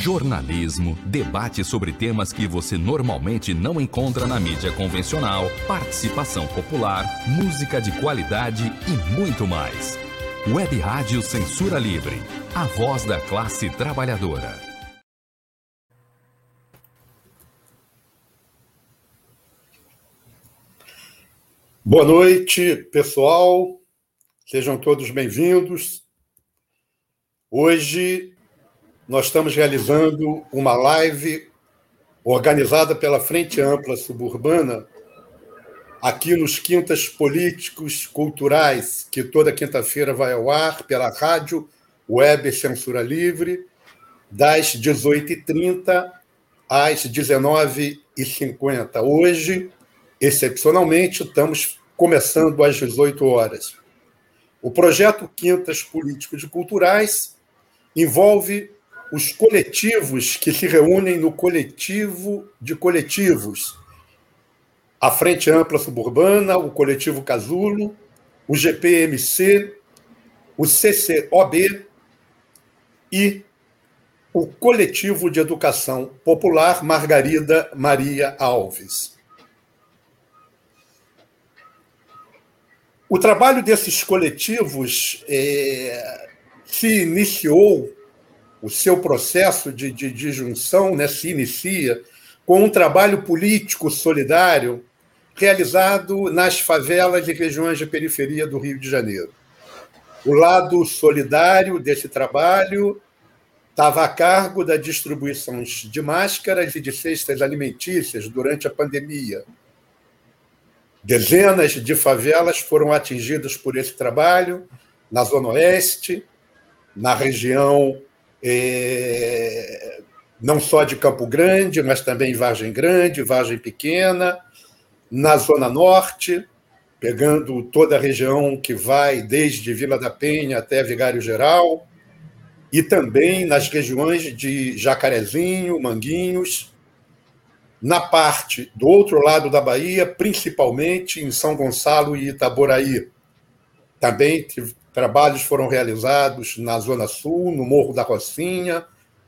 jornalismo, debate sobre temas que você normalmente não encontra na mídia convencional, participação popular, música de qualidade e muito mais. Web Rádio Censura Livre, a voz da classe trabalhadora. Boa noite, pessoal. Sejam todos bem-vindos. Hoje nós estamos realizando uma live organizada pela Frente Ampla Suburbana aqui nos Quintas Políticos Culturais, que toda quinta-feira vai ao ar pela rádio Web Censura Livre, das 18h30 às 19h50. Hoje, excepcionalmente, estamos começando às 18 horas. O projeto Quintas Políticos Culturais envolve os coletivos que se reúnem no coletivo de coletivos. A Frente Ampla Suburbana, o Coletivo Casulo, o GPMC, o CCOB e o Coletivo de Educação Popular Margarida Maria Alves. O trabalho desses coletivos é, se iniciou o seu processo de, de, de junção né, se inicia com um trabalho político solidário realizado nas favelas e regiões de periferia do Rio de Janeiro. O lado solidário desse trabalho estava a cargo da distribuição de máscaras e de cestas alimentícias durante a pandemia. Dezenas de favelas foram atingidas por esse trabalho, na Zona Oeste, na região é, não só de Campo Grande, mas também Vargem Grande, Vargem Pequena, na Zona Norte, pegando toda a região que vai desde Vila da Penha até Vigário Geral, e também nas regiões de Jacarezinho, Manguinhos, na parte do outro lado da Bahia, principalmente em São Gonçalo e Itaboraí. Também Trabalhos foram realizados na Zona Sul, no Morro da Rocinha,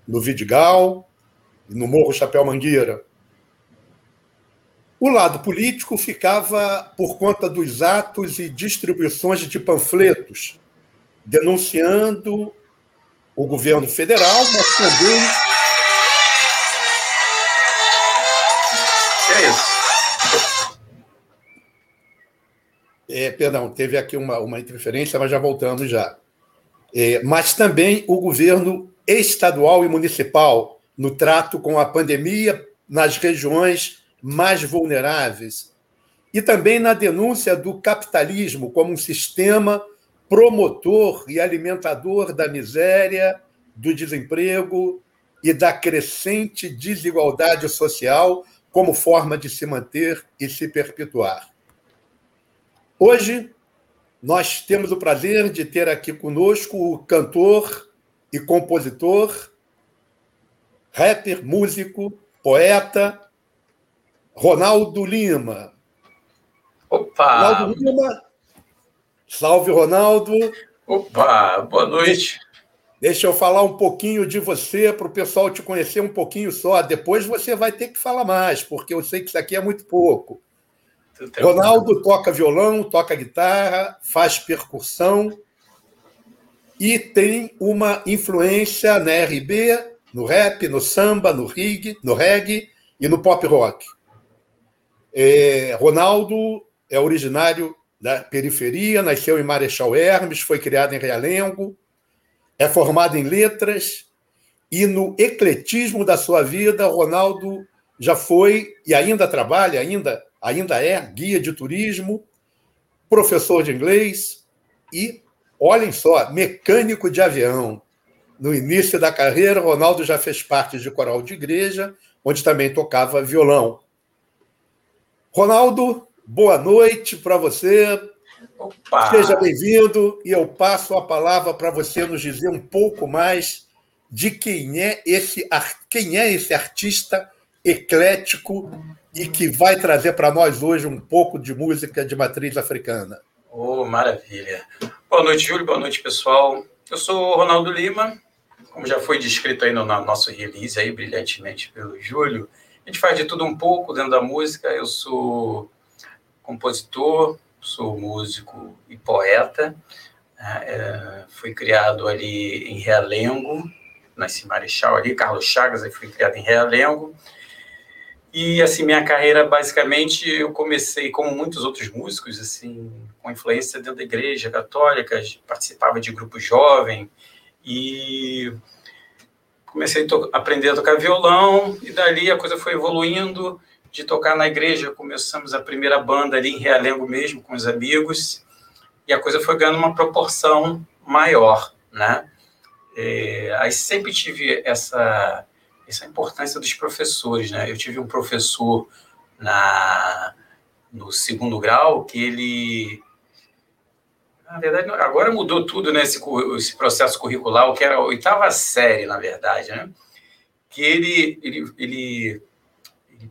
no Vidigal, no Morro Chapéu Mangueira. O lado político ficava por conta dos atos e distribuições de panfletos denunciando o governo federal, mas também. É, perdão, teve aqui uma, uma interferência, mas já voltamos já. É, mas também o governo estadual e municipal no trato com a pandemia nas regiões mais vulneráveis e também na denúncia do capitalismo como um sistema promotor e alimentador da miséria, do desemprego e da crescente desigualdade social como forma de se manter e se perpetuar. Hoje, nós temos o prazer de ter aqui conosco o cantor e compositor, rapper, músico, poeta, Ronaldo Lima. Opa! Ronaldo Lima. Salve, Ronaldo. Opa, boa noite. Deixa eu falar um pouquinho de você para o pessoal te conhecer um pouquinho só. Depois você vai ter que falar mais, porque eu sei que isso aqui é muito pouco. Ronaldo toca violão, toca guitarra, faz percussão e tem uma influência na RB, no rap, no samba, no reggae, no reggae e no pop rock. É, Ronaldo é originário da periferia, nasceu em Marechal Hermes, foi criado em Realengo, é formado em letras e no ecletismo da sua vida, Ronaldo já foi e ainda trabalha, ainda ainda é guia de turismo, professor de inglês e, olhem só, mecânico de avião. No início da carreira, Ronaldo já fez parte de coral de igreja, onde também tocava violão. Ronaldo, boa noite para você. Opa. Seja bem-vindo e eu passo a palavra para você nos dizer um pouco mais de quem é esse quem é esse artista eclético e que vai trazer para nós hoje um pouco de música de matriz africana. Oh, maravilha. Boa noite, Júlio. Boa noite, pessoal. Eu sou Ronaldo Lima, como já foi descrito aí no, no nosso release aí brilhantemente pelo Júlio, a gente faz de tudo um pouco dentro da música. Eu sou compositor, sou músico e poeta. É, fui criado ali em Realengo, nasci Marechal ali, Carlos Chagas, aí fui criado em Realengo. E, assim, minha carreira, basicamente, eu comecei, como muitos outros músicos, assim, com influência dentro da igreja católica, participava de grupo jovem e comecei a aprender a tocar violão e dali a coisa foi evoluindo de tocar na igreja, começamos a primeira banda ali em Realengo mesmo, com os amigos, e a coisa foi ganhando uma proporção maior, né? É, aí sempre tive essa essa importância dos professores, né? Eu tive um professor na no segundo grau que ele na verdade agora mudou tudo nesse né, esse processo curricular, o que era a oitava série, na verdade, né? Que ele ele, ele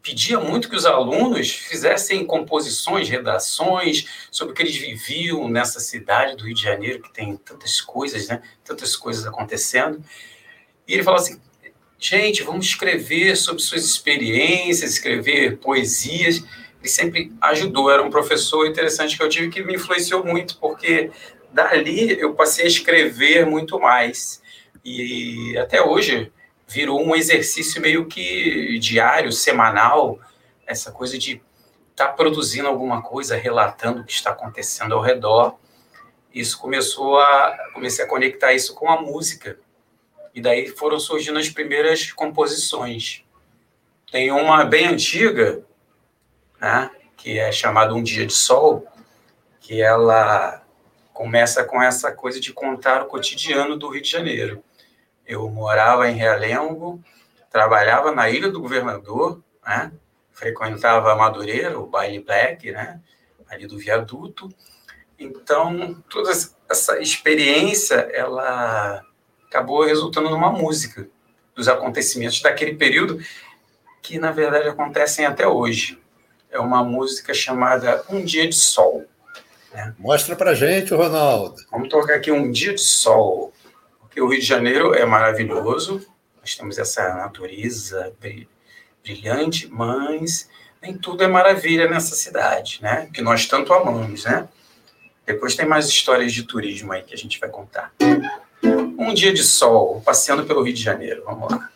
pedia muito que os alunos fizessem composições, redações sobre o que eles viviam nessa cidade do Rio de Janeiro, que tem tantas coisas, né? Tantas coisas acontecendo. E ele falou assim: gente, vamos escrever sobre suas experiências, escrever poesias. Ele sempre ajudou, era um professor interessante que eu tive que me influenciou muito, porque dali eu passei a escrever muito mais. E até hoje virou um exercício meio que diário, semanal, essa coisa de estar tá produzindo alguma coisa, relatando o que está acontecendo ao redor. Isso começou a comecei a conectar isso com a música. E daí foram surgindo as primeiras composições. Tem uma bem antiga, né, que é chamada Um Dia de Sol, que ela começa com essa coisa de contar o cotidiano do Rio de Janeiro. Eu morava em Realengo, trabalhava na Ilha do Governador, né? frequentava Madureira, o Baile Black, né? ali do viaduto. Então, toda essa experiência, ela acabou resultando numa música dos acontecimentos daquele período que, na verdade, acontecem até hoje. É uma música chamada Um Dia de Sol. Né? Mostra pra gente, Ronaldo. Vamos tocar aqui Um Dia de Sol porque o Rio de Janeiro é maravilhoso, nós temos essa natureza brilhante, mas nem tudo é maravilha nessa cidade, né? Que nós tanto amamos, né? Depois tem mais histórias de turismo aí que a gente vai contar. Um dia de sol, passeando pelo Rio de Janeiro. Vamos lá.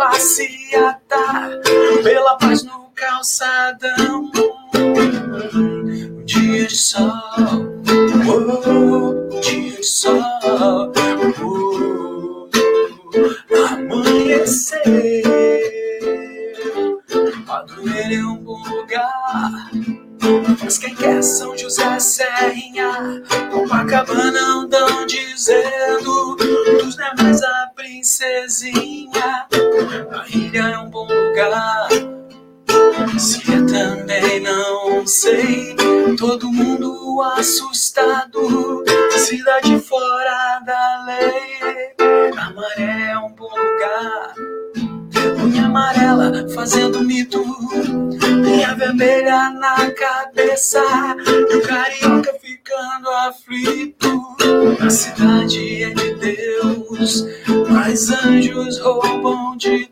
Semana A cidade é de Deus Mas anjos roubam de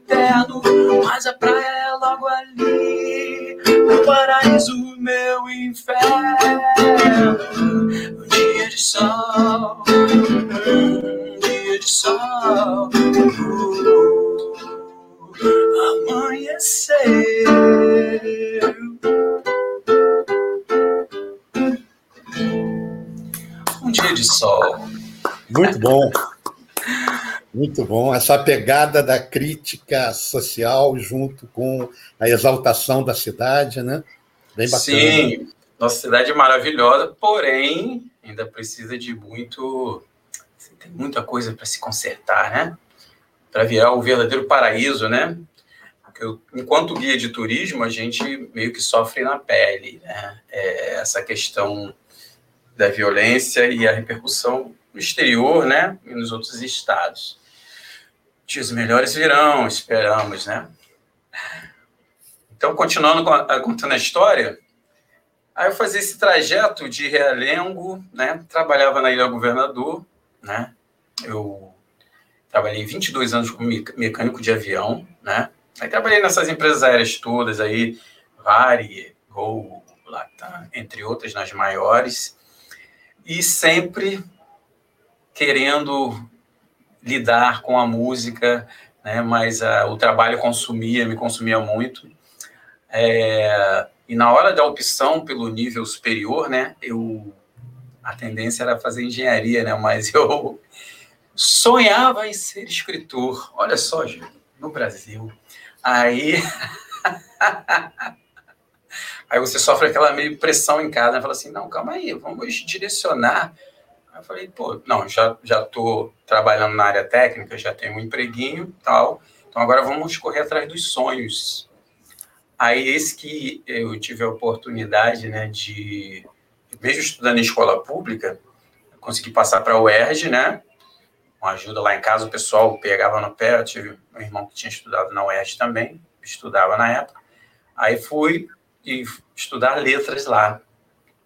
bom. Muito bom. Essa pegada da crítica social junto com a exaltação da cidade, né? Bem bacana. Sim, nossa cidade é maravilhosa, porém ainda precisa de muito. Tem muita coisa para se consertar, né? Para virar o verdadeiro paraíso, né? eu, enquanto guia de turismo, a gente meio que sofre na pele, né? É, essa questão da violência e a repercussão no exterior, né? E nos outros estados. Dias melhores virão, esperamos, né? Então, continuando a, contando a história, aí eu fazia esse trajeto de Realengo, né? Trabalhava na Ilha Governador, né? Eu trabalhei 22 anos como mecânico de avião, né? Aí trabalhei nessas empresas aéreas todas aí, Vari, Gol, Latam, entre outras, nas maiores, e sempre querendo lidar com a música, né? mas a, o trabalho consumia, me consumia muito. É, e na hora da opção pelo nível superior, né, eu a tendência era fazer engenharia, né, mas eu sonhava em ser escritor. Olha só, gente, no Brasil. Aí. aí você sofre aquela meio pressão em casa, né? Fala assim: não, calma aí, vamos direcionar. Eu falei: pô, não, já já estou trabalhando na área técnica, já tenho um empreguinho tal, então agora vamos correr atrás dos sonhos. Aí, esse que eu tive a oportunidade, né, de, mesmo estudando em escola pública, consegui passar para a UERJ, né, uma ajuda lá em casa, o pessoal pegava no pé, eu tive um irmão que tinha estudado na UERJ também, estudava na época, aí fui e estudar letras lá,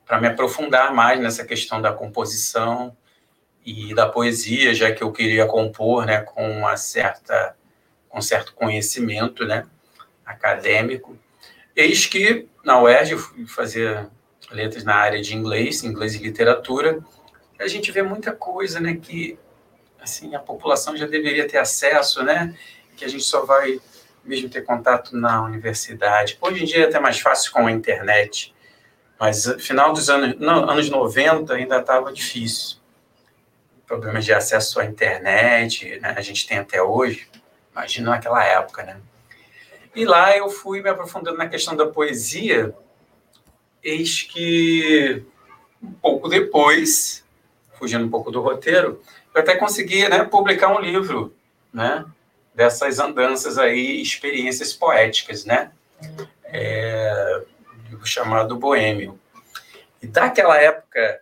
para me aprofundar mais nessa questão da composição e da poesia, já que eu queria compor, né, com uma certa com certo conhecimento, né, acadêmico. Eis que na UERJ eu fui fazer letras na área de inglês, inglês e literatura, a gente vê muita coisa, né, que assim, a população já deveria ter acesso, né? Que a gente só vai mesmo ter contato na universidade. Hoje em dia é até mais fácil com a internet, mas no final dos anos, não, anos 90 ainda estava difícil. Problemas de acesso à internet, né? a gente tem até hoje, imagina naquela época, né? E lá eu fui me aprofundando na questão da poesia, eis que um pouco depois, fugindo um pouco do roteiro, eu até consegui né, publicar um livro, né? Dessas andanças aí, experiências poéticas, né? É, livro chamado Boêmio. E daquela época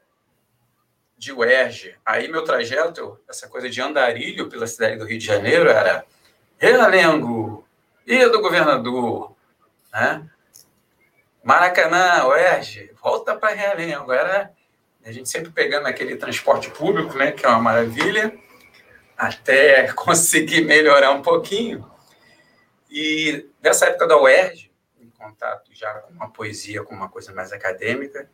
de UERJ, aí meu trajeto, essa coisa de andarilho pela cidade do Rio de Janeiro era Realengo, Ilha do Governador, né? Maracanã, UERJ, volta para Realengo. Era a gente sempre pegando aquele transporte público, né, que é uma maravilha, até conseguir melhorar um pouquinho. E nessa época da UERJ, contato já com a poesia, com uma coisa mais acadêmica,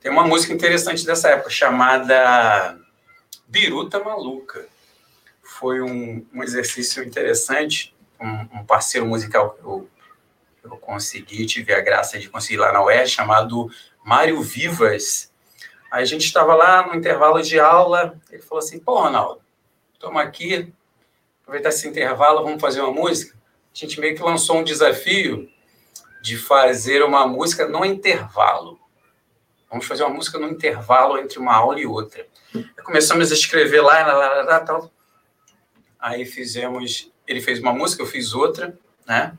tem uma música interessante dessa época chamada Biruta Maluca. Foi um, um exercício interessante, um, um, parceiro musical que eu, eu consegui, tive a graça de conseguir lá na UERJ, chamado Mário Vivas, a gente estava lá no intervalo de aula, ele falou assim, pô, Ronaldo, toma aqui, aproveitar esse intervalo, vamos fazer uma música. A gente meio que lançou um desafio de fazer uma música no intervalo. Vamos fazer uma música no intervalo entre uma aula e outra. Começamos a escrever lá, lá, lá, lá, tal. Aí fizemos, ele fez uma música, eu fiz outra, né?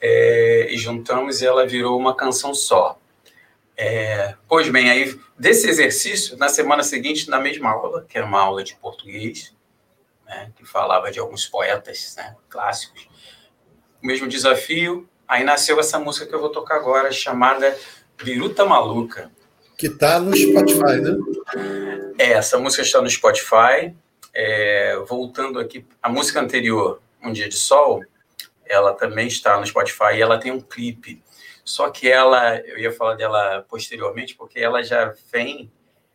É, e juntamos e ela virou uma canção só. É, pois bem, aí desse exercício, na semana seguinte, na mesma aula, que era uma aula de português, né, que falava de alguns poetas né, clássicos, o mesmo desafio, aí nasceu essa música que eu vou tocar agora, chamada Viruta Maluca. Que está no Spotify, né? É, essa música está no Spotify. É, voltando aqui, a música anterior, Um Dia de Sol, ela também está no Spotify e ela tem um clipe. Só que ela, eu ia falar dela posteriormente, porque ela já vem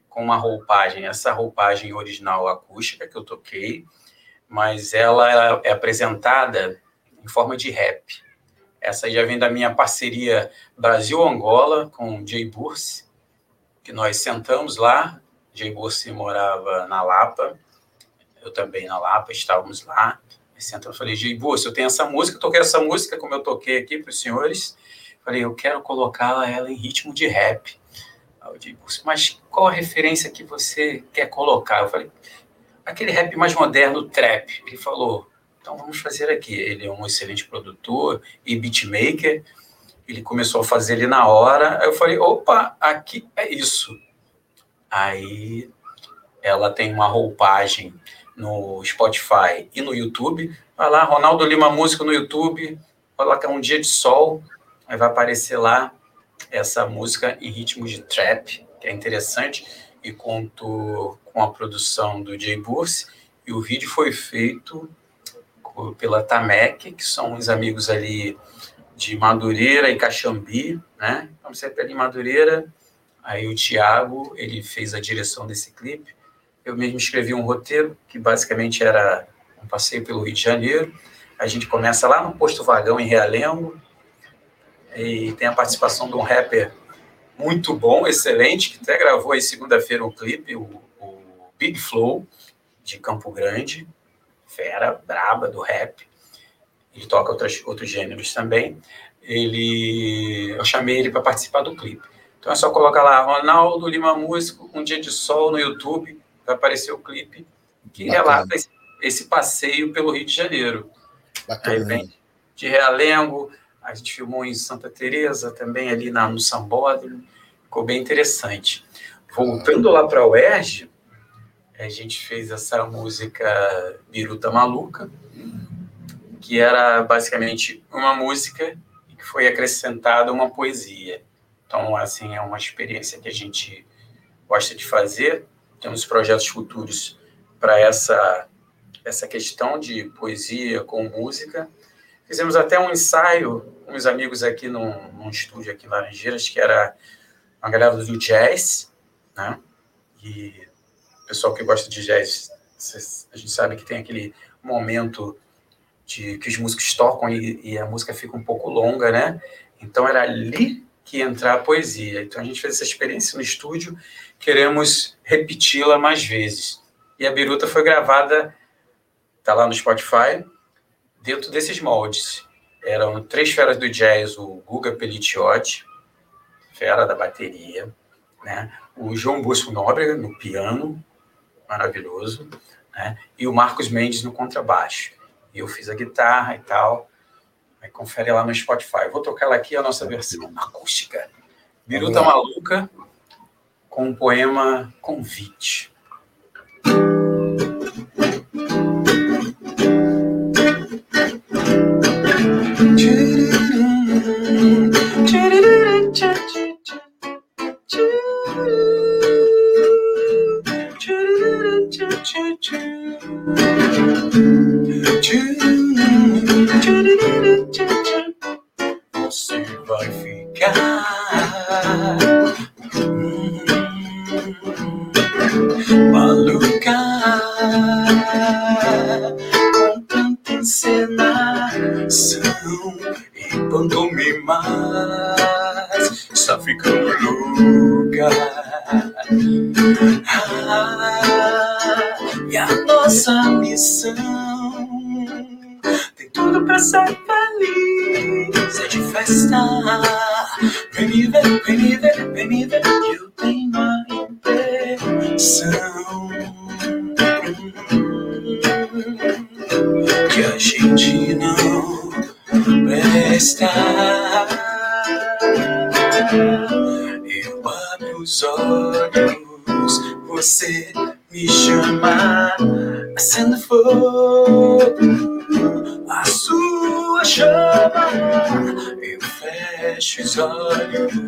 com uma roupagem, essa roupagem original acústica que eu toquei, mas ela é apresentada em forma de rap. Essa já vem da minha parceria Brasil-Angola com Jay Burse, que nós sentamos lá. Jay Burse morava na Lapa, eu também na Lapa, estávamos lá. Sentamos, falei, Jay Burse, eu tenho essa música, toquei essa música como eu toquei aqui para os senhores. Falei, eu quero colocá-la ela em ritmo de rap. Aí o Jay Burse, mas qual a referência que você quer colocar? Eu falei, aquele rap mais moderno, trap. Ele falou, então vamos fazer aqui. Ele é um excelente produtor e beatmaker. Ele começou a fazer ele na hora. Aí eu falei, opa, aqui é isso. Aí ela tem uma roupagem no Spotify e no YouTube. Vai lá, Ronaldo Lima Música no YouTube. Coloca um dia de sol. Aí vai aparecer lá essa música em ritmo de trap, que é interessante. E conto com a produção do Jay Burse. E o vídeo foi feito pela Tamec, que são os amigos ali de Madureira e Caxambi, né? Vamos sempre ali em Madureira. Aí o Tiago, ele fez a direção desse clipe. Eu mesmo escrevi um roteiro, que basicamente era um passeio pelo Rio de Janeiro. A gente começa lá no Posto Vagão, em Realengo, e tem a participação de um rapper muito bom, excelente, que até gravou aí segunda-feira um clipe, o, o Big Flow, de Campo Grande, fera, braba do rap. Ele toca outros, outros gêneros também. Ele, eu chamei ele para participar do clipe. Então é só colocar lá Ronaldo Lima Músico, Um Dia de Sol no YouTube, vai aparecer o clipe que Bacana. relata esse, esse, passeio pelo Rio de Janeiro. Bacana. Aí vem de Realengo, a gente filmou em Santa Teresa também ali na, no Sambódromo, ficou bem interessante. Voltando lá para a UERJ, a gente fez essa música Biruta Maluca, que era basicamente uma música que foi acrescentada uma poesia. Então, assim, é uma experiência que a gente gosta de fazer. Temos projetos futuros para essa essa questão de poesia com música. Fizemos até um ensaio com uns amigos aqui num, num estúdio aqui em Laranjeiras, que era uma galera do jazz, né? E pessoal que gosta de jazz, a gente sabe que tem aquele momento de que os músicos tocam e, e, a música fica um pouco longa, né? Então era ali que entrar a poesia. Então a gente fez essa experiência no estúdio, queremos repeti-la mais vezes. E a Biruta foi gravada, tá lá no Spotify, dentro desses moldes. Eram três feras do jazz, o Guga Pelliciotti, fera da bateria, né? O João Bosco Nóbrega no piano, maravilhoso, né? E o Marcos Mendes no contrabaixo. E eu fiz a guitarra e tal. Aí confere lá no Spotify. Vou tocar ela aqui a nossa versão acústica. Biruta Maluca, com o poema Convite. Você Thank you.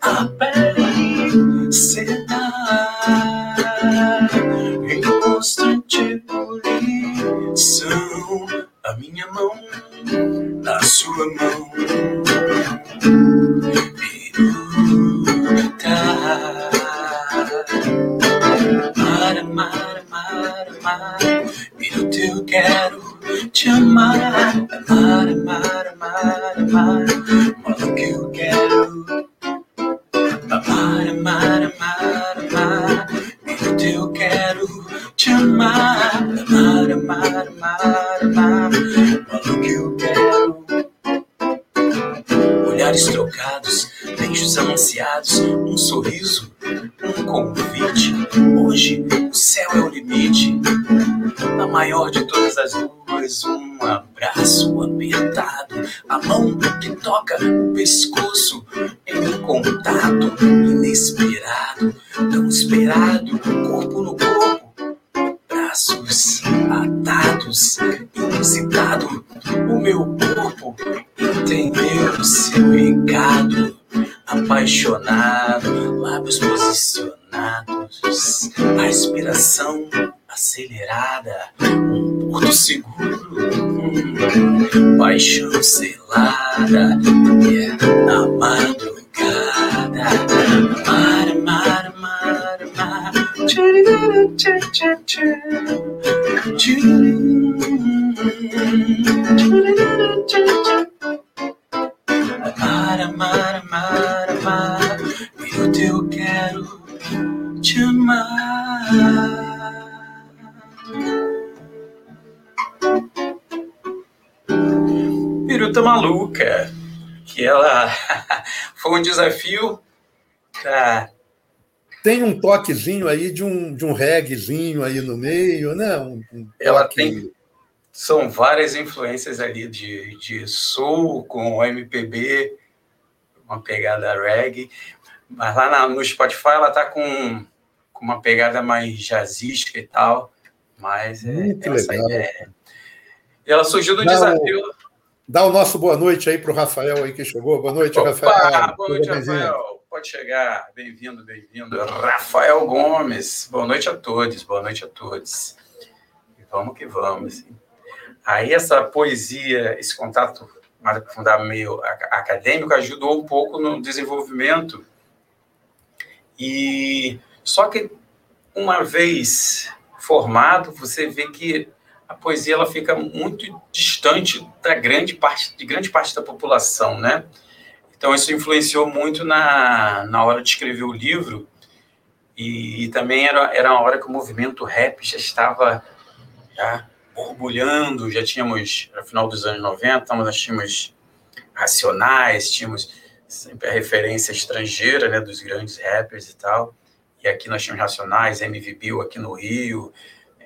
A pele seda em constante ebulição. A minha mão na sua mão. Foi um desafio pra Tem um toquezinho aí de um, de um reggaezinho aí no meio, né? Um, um Ela tem- são várias influências ali de, de soul com MPB, uma pegada reggae, mas lá na- no Spotify ela tá com, com uma pegada mais jazzística e tal, mas é, Muito essa legal. ideia. E ela surgiu do Não, desafio. Dá o nosso boa noite aí para o Rafael aí que chegou. Boa noite, Opa, Rafael. boa noite. Rafael. Pode chegar. Bem-vindo, bem-vindo. Rafael Gomes. Boa noite a todos, boa noite a todos. E vamos que vamos. Aí essa poesia, esse contato mais aprofundado, meio acadêmico, ajudou um pouco no desenvolvimento. E só que uma vez formado, você vê que a poesia ela fica muito distante da grande parte de grande parte da população, né? Então isso influenciou muito na, na hora de escrever o livro e, e também era era uma hora que o movimento rap já estava já borbulhando, já tínhamos no final dos anos 90, então nós tínhamos Racionais, tínhamos sempre a referência estrangeira, né, dos grandes rappers e tal. E aqui nós tínhamos Racionais, MV Bill aqui no Rio,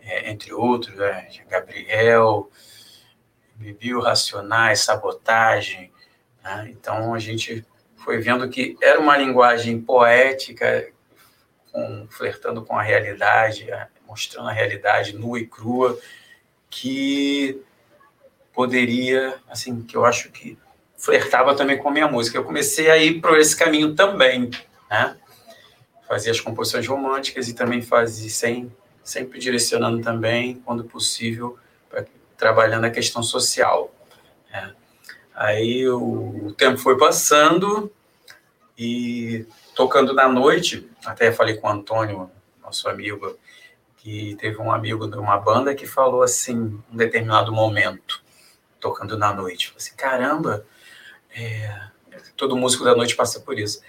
é, entre outros, né, Gabriel, Bill, Racionais, Sabotagem. né? Então a gente foi vendo que era uma linguagem poética, com- flertando com a realidade, mostrando a realidade nua e crua, que poderia, assim, que eu acho que flertava também com a minha música. Eu comecei a ir por esse caminho também, né? Fazia as composições românticas e também fazia sem, sempre direcionando também, quando possível, pra, trabalhando a questão social. né? Aí o, o tempo foi passando e tocando na noite, até falei com o Antônio, nosso amigo, que teve um amigo de uma banda que falou assim, um determinado momento, tocando na noite, assim, caramba, é, todo músico da noite passa por isso.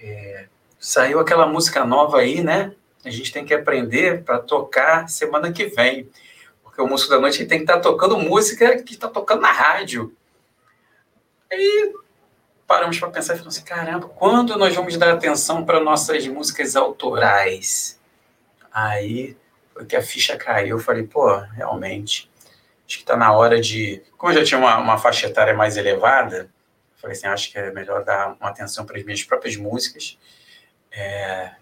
É, saiu aquela música nova aí, né? A gente tem que aprender para tocar semana que vem. Porque o músico da noite tem que estar tá tocando música que está tocando na rádio. Aí paramos para pensar e falamos assim: caramba, quando nós vamos dar atenção para nossas músicas autorais? Aí foi que a ficha caiu. Eu falei: pô, realmente, acho que está na hora de. Como eu já tinha uma, uma faixa etária mais elevada, falei assim: acho que é melhor dar uma atenção para as minhas próprias músicas. É,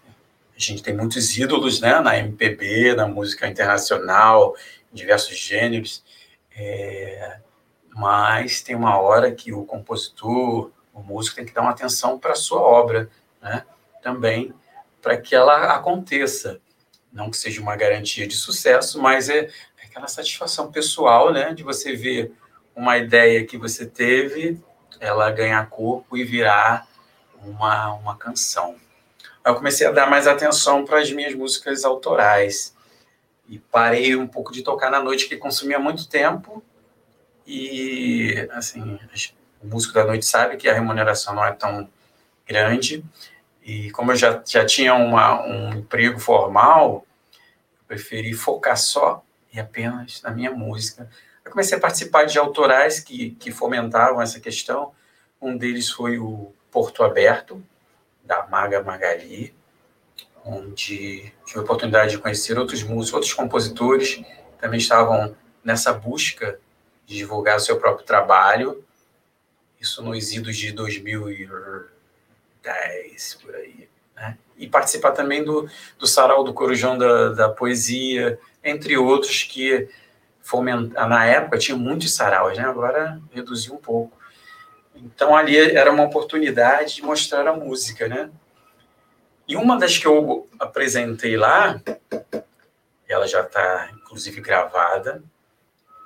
a gente tem muitos ídolos né, na MPB, na música internacional, em diversos gêneros. É, mas tem uma hora que o compositor, o músico tem que dar uma atenção para a sua obra, né? Também para que ela aconteça. Não que seja uma garantia de sucesso, mas é, é aquela satisfação pessoal, né? De você ver uma ideia que você teve, ela ganhar corpo e virar uma, uma canção. Eu comecei a dar mais atenção para as minhas músicas autorais. E parei um pouco de tocar na noite, que consumia muito tempo. E, assim, o músico da noite sabe que a remuneração não é tão grande. E como eu já, já tinha uma, um emprego formal, eu preferi focar só e apenas na minha música. Eu comecei a participar de autorais que, que fomentavam essa questão. Um deles foi o Porto Aberto, da Maga Magali, onde tive a oportunidade de conhecer outros músicos, outros compositores também estavam nessa busca de divulgar o seu próprio trabalho isso nos idos de 2010, por aí. Né? E participar também do, do Sarau do Corujão da, da Poesia, entre outros que fomentar. Na época tinha muitos saraus, né? agora reduziu um pouco. Então ali era uma oportunidade de mostrar a música, né? E uma das que eu apresentei lá, ela já está inclusive gravada,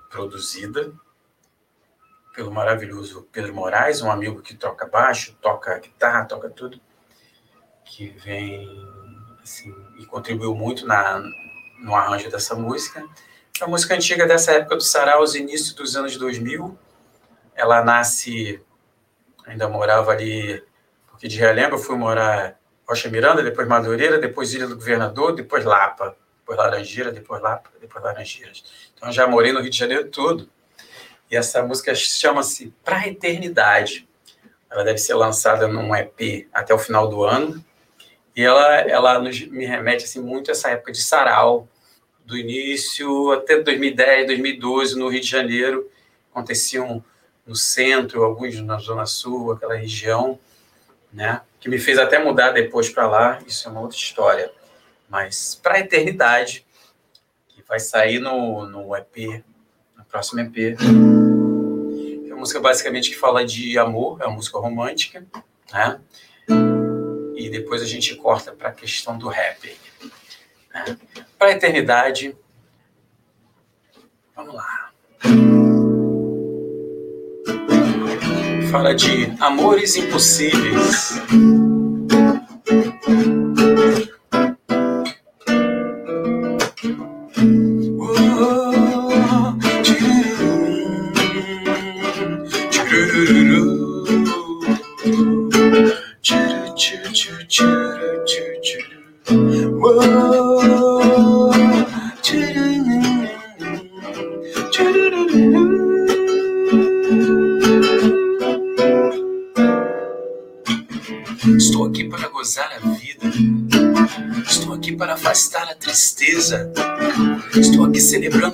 produzida, pelo maravilhoso Pedro Moraes, um amigo que toca baixo, toca guitarra, toca tudo, que vem assim, e contribuiu muito na, no arranjo dessa música. É uma música antiga dessa época do Sarau, os inícios dos anos 2000. Ela nasce, ainda morava ali, porque de relembro eu fui morar Rocha Miranda, depois Madureira, depois Ilha do Governador, depois Lapa, depois Laranjeira, depois Lapa, depois Laranjeiras. Então já morei no Rio de Janeiro todo. E essa música chama-se Pra Eternidade. Ela deve ser lançada num EP até o final do ano. E ela, ela nos, me remete assim, muito a essa época de sarau, do início até 2010, 2012, no Rio de Janeiro. Aconteciam no centro, alguns na Zona Sul, aquela região, né? que me fez até mudar depois para lá. Isso é uma outra história. Mas Pra Eternidade, que vai sair no, no EP próximo EP. É uma música basicamente que fala de amor, é uma música romântica, né? E depois a gente corta para a questão do rap. Né? Para a eternidade. Vamos lá. Fala de amores impossíveis.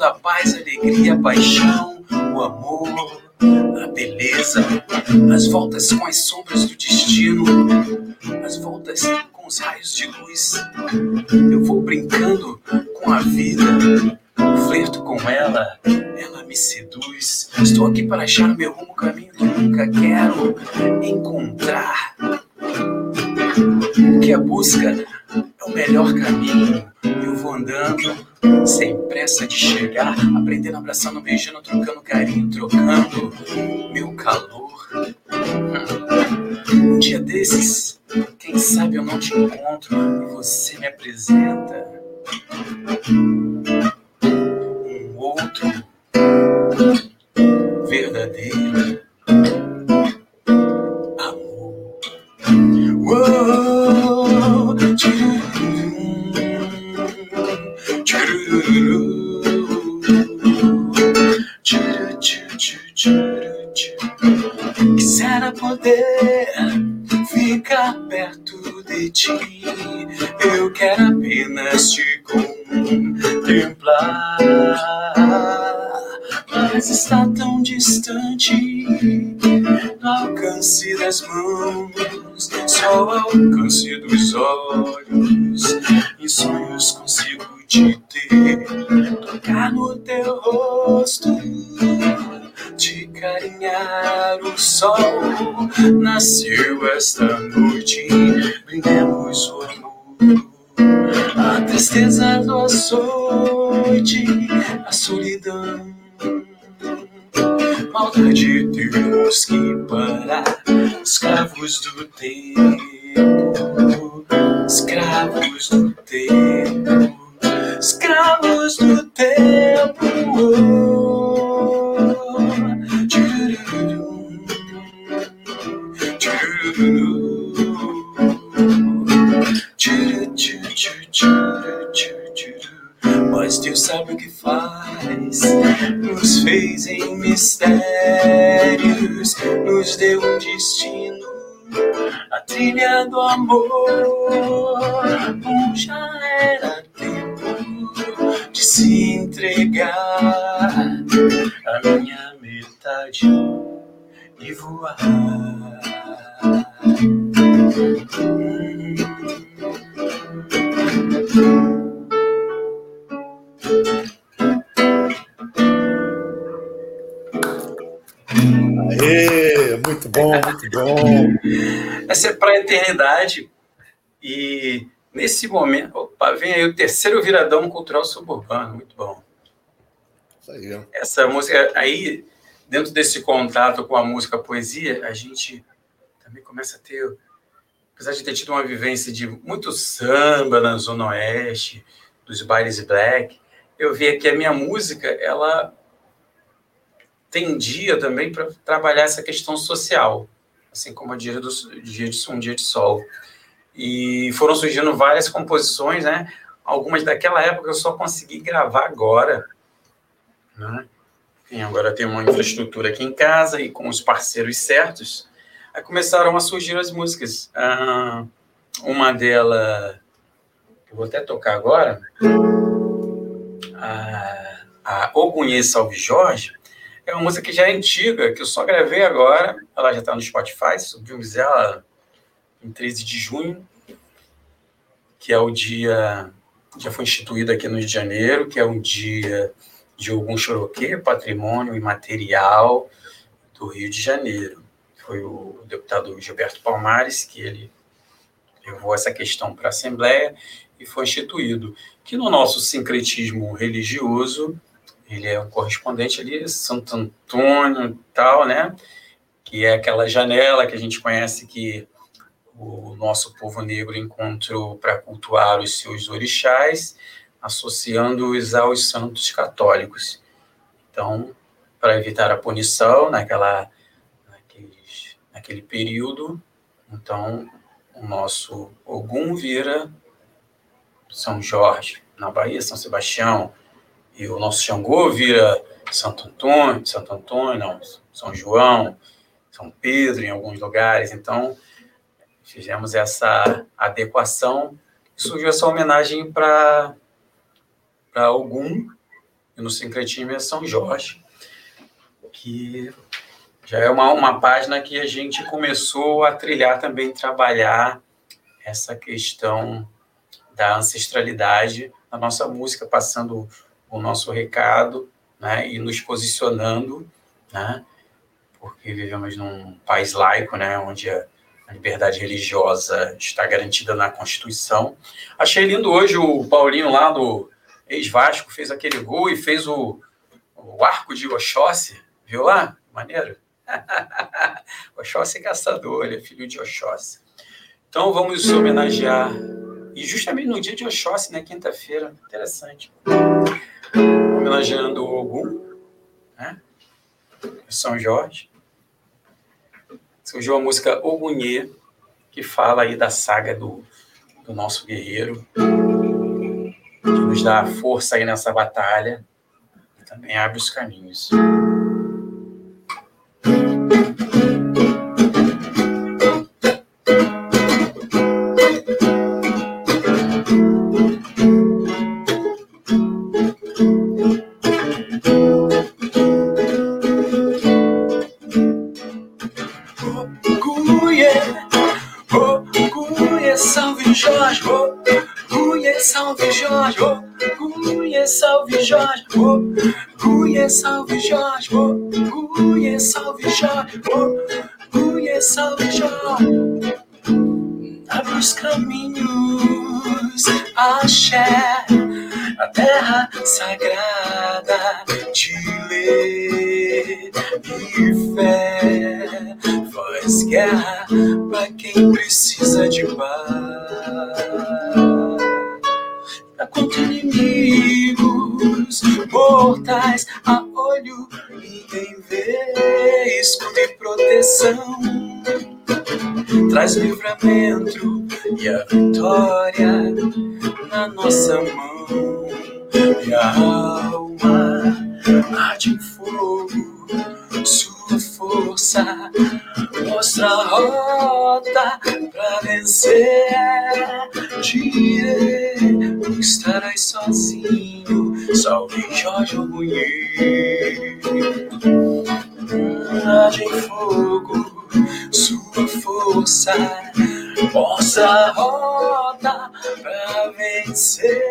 A paz, a alegria, a paixão, o amor, a beleza, as voltas com as sombras do destino, as voltas com os raios de luz. Eu vou brincando com a vida, flerto com ela, ela me seduz. Estou aqui para achar meu rumo, caminho que nunca quero encontrar. O que a busca é o melhor caminho. Eu vou andando sem pressa de chegar, aprendendo, abraçando, beijando, trocando carinho, trocando meu calor. Um dia desses, quem sabe eu não te encontro e você me apresenta um outro verdadeiro poder ficar perto de ti. Eu quero apenas te contemplar. Mas está tão distante no alcance das mãos, só ao alcance dos olhos. Em sonhos consigo te ter, tocar no teu rosto te carinhar o sol. Nasceu esta noite, brindemos o amor. A tristeza do açoite, a solidão. Maldade temos que parar, escravos do tempo, escravos do tempo, escravos do tempo. Mas Deus sabe o que faz, nos fez em mistérios, nos deu um destino, a trilha do amor. Já era tempo de se entregar a minha metade e voar. Aê, muito bom, muito bom. Essa é para a eternidade. E nesse momento, opa, vem aí o terceiro viradão cultural suburbano, muito bom. Isso aí. ó. Essa música aí, dentro desse contato com a música, a poesia, a gente também começa a ter, apesar de ter tido uma vivência de muito samba na Zona Oeste, dos bailes black, eu vi que a minha música, ela tendia também para trabalhar essa questão social, assim como a dia, do, dia de um dia de sol. E foram surgindo várias composições, né? Algumas daquela época eu só consegui gravar agora, né? E agora tem uma infraestrutura aqui em casa e com os parceiros certos, aí começaram a surgir as músicas. Ah, uma delas, eu vou até tocar agora, a, a Salve Jorge, é uma música que já é antiga, que eu só gravei agora. Ela já está no Spotify, subimos ela em 13 de junho, que é o dia. Já foi instituído aqui no Rio de Janeiro, que é um dia de algum Choroquê, patrimônio imaterial do Rio de Janeiro. Foi o deputado Gilberto Palmares que ele levou essa questão para a Assembleia e foi instituído. Que no nosso sincretismo religioso ele é um correspondente ali, Santo Antônio e tal, né? Que é aquela janela que a gente conhece que o nosso povo negro encontrou para cultuar os seus orixás, associando-os aos santos católicos. Então, para evitar a punição naquela, naqueles, naquele período, então o nosso Ogum vira São Jorge, na Bahia, São Sebastião, e o nosso Xangô vira Santo Antônio, Santo Antônio, não, São João, São Pedro em alguns lugares. Então, fizemos essa adequação surgiu essa homenagem para Ogum, e no sincretismo é São Jorge, que já é uma, uma página que a gente começou a trilhar também, trabalhar essa questão da ancestralidade na nossa música, passando o nosso recado né, e nos posicionando, né, porque vivemos num país laico, né, onde a, liberdade religiosa está garantida na Constituição. Achei lindo hoje o Paulinho lá do ex-Vasco fez aquele gol e fez o, o arco de Oxóssi, viu lá? Maneiro. Oxóssi é caçador, ele é filho de Oxóssi. Então vamos homenagear E justamente no dia de Oxóssi, né, quinta-feira, interessante. Homenageando o Ogum, né? São Jorge. Surgiu a música Ogunhê, que fala aí da saga do, do nosso guerreiro, que nos dá força aí nessa batalha e também abre os caminhos. Sagrada de ler e fé. Faz guerra pra quem precisa de paz. Contra inimigos mortais a olho, ninguém vê. Escudo e proteção traz livramento e a vitória na nossa mão. E a alma arde em fogo, sua força mostra a rota pra vencer. Direi, não estarás sozinho, salve Jorge Munir. Arde em fogo, sua força mostra a rota pra vencer.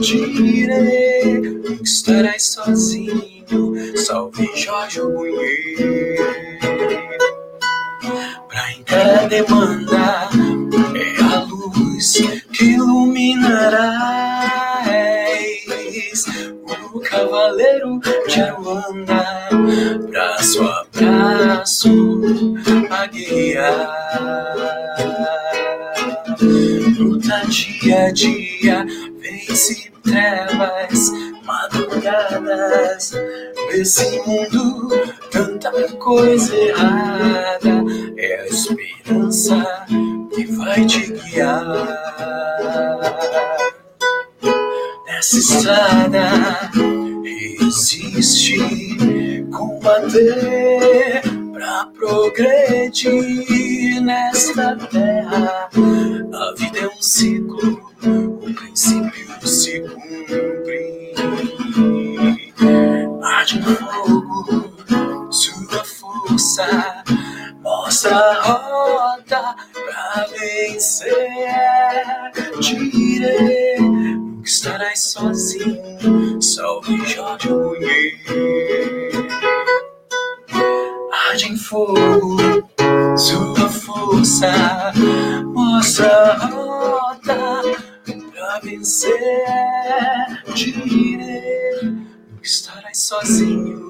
Direi, não estarás sozinho, salve Jorge Munir. Pra encarar demanda é a luz que iluminará. O cavaleiro de Aruanda, braço a braço a guiar. Luta dia a dia, vence trevas, madrugadas. Nesse mundo, tanta coisa errada. É a esperança que vai te guiar. Nessa estrada, existe combater pra progredir nesta terra. A vida é um ciclo, o princípio se cumpre. Arde no fogo, sua força mostra a rota pra vencer. Direi, estarás sozinho, salve Jorge Munir arde em fogo, sua força mostra a rota pra vencer. Direi, estarás sozinho.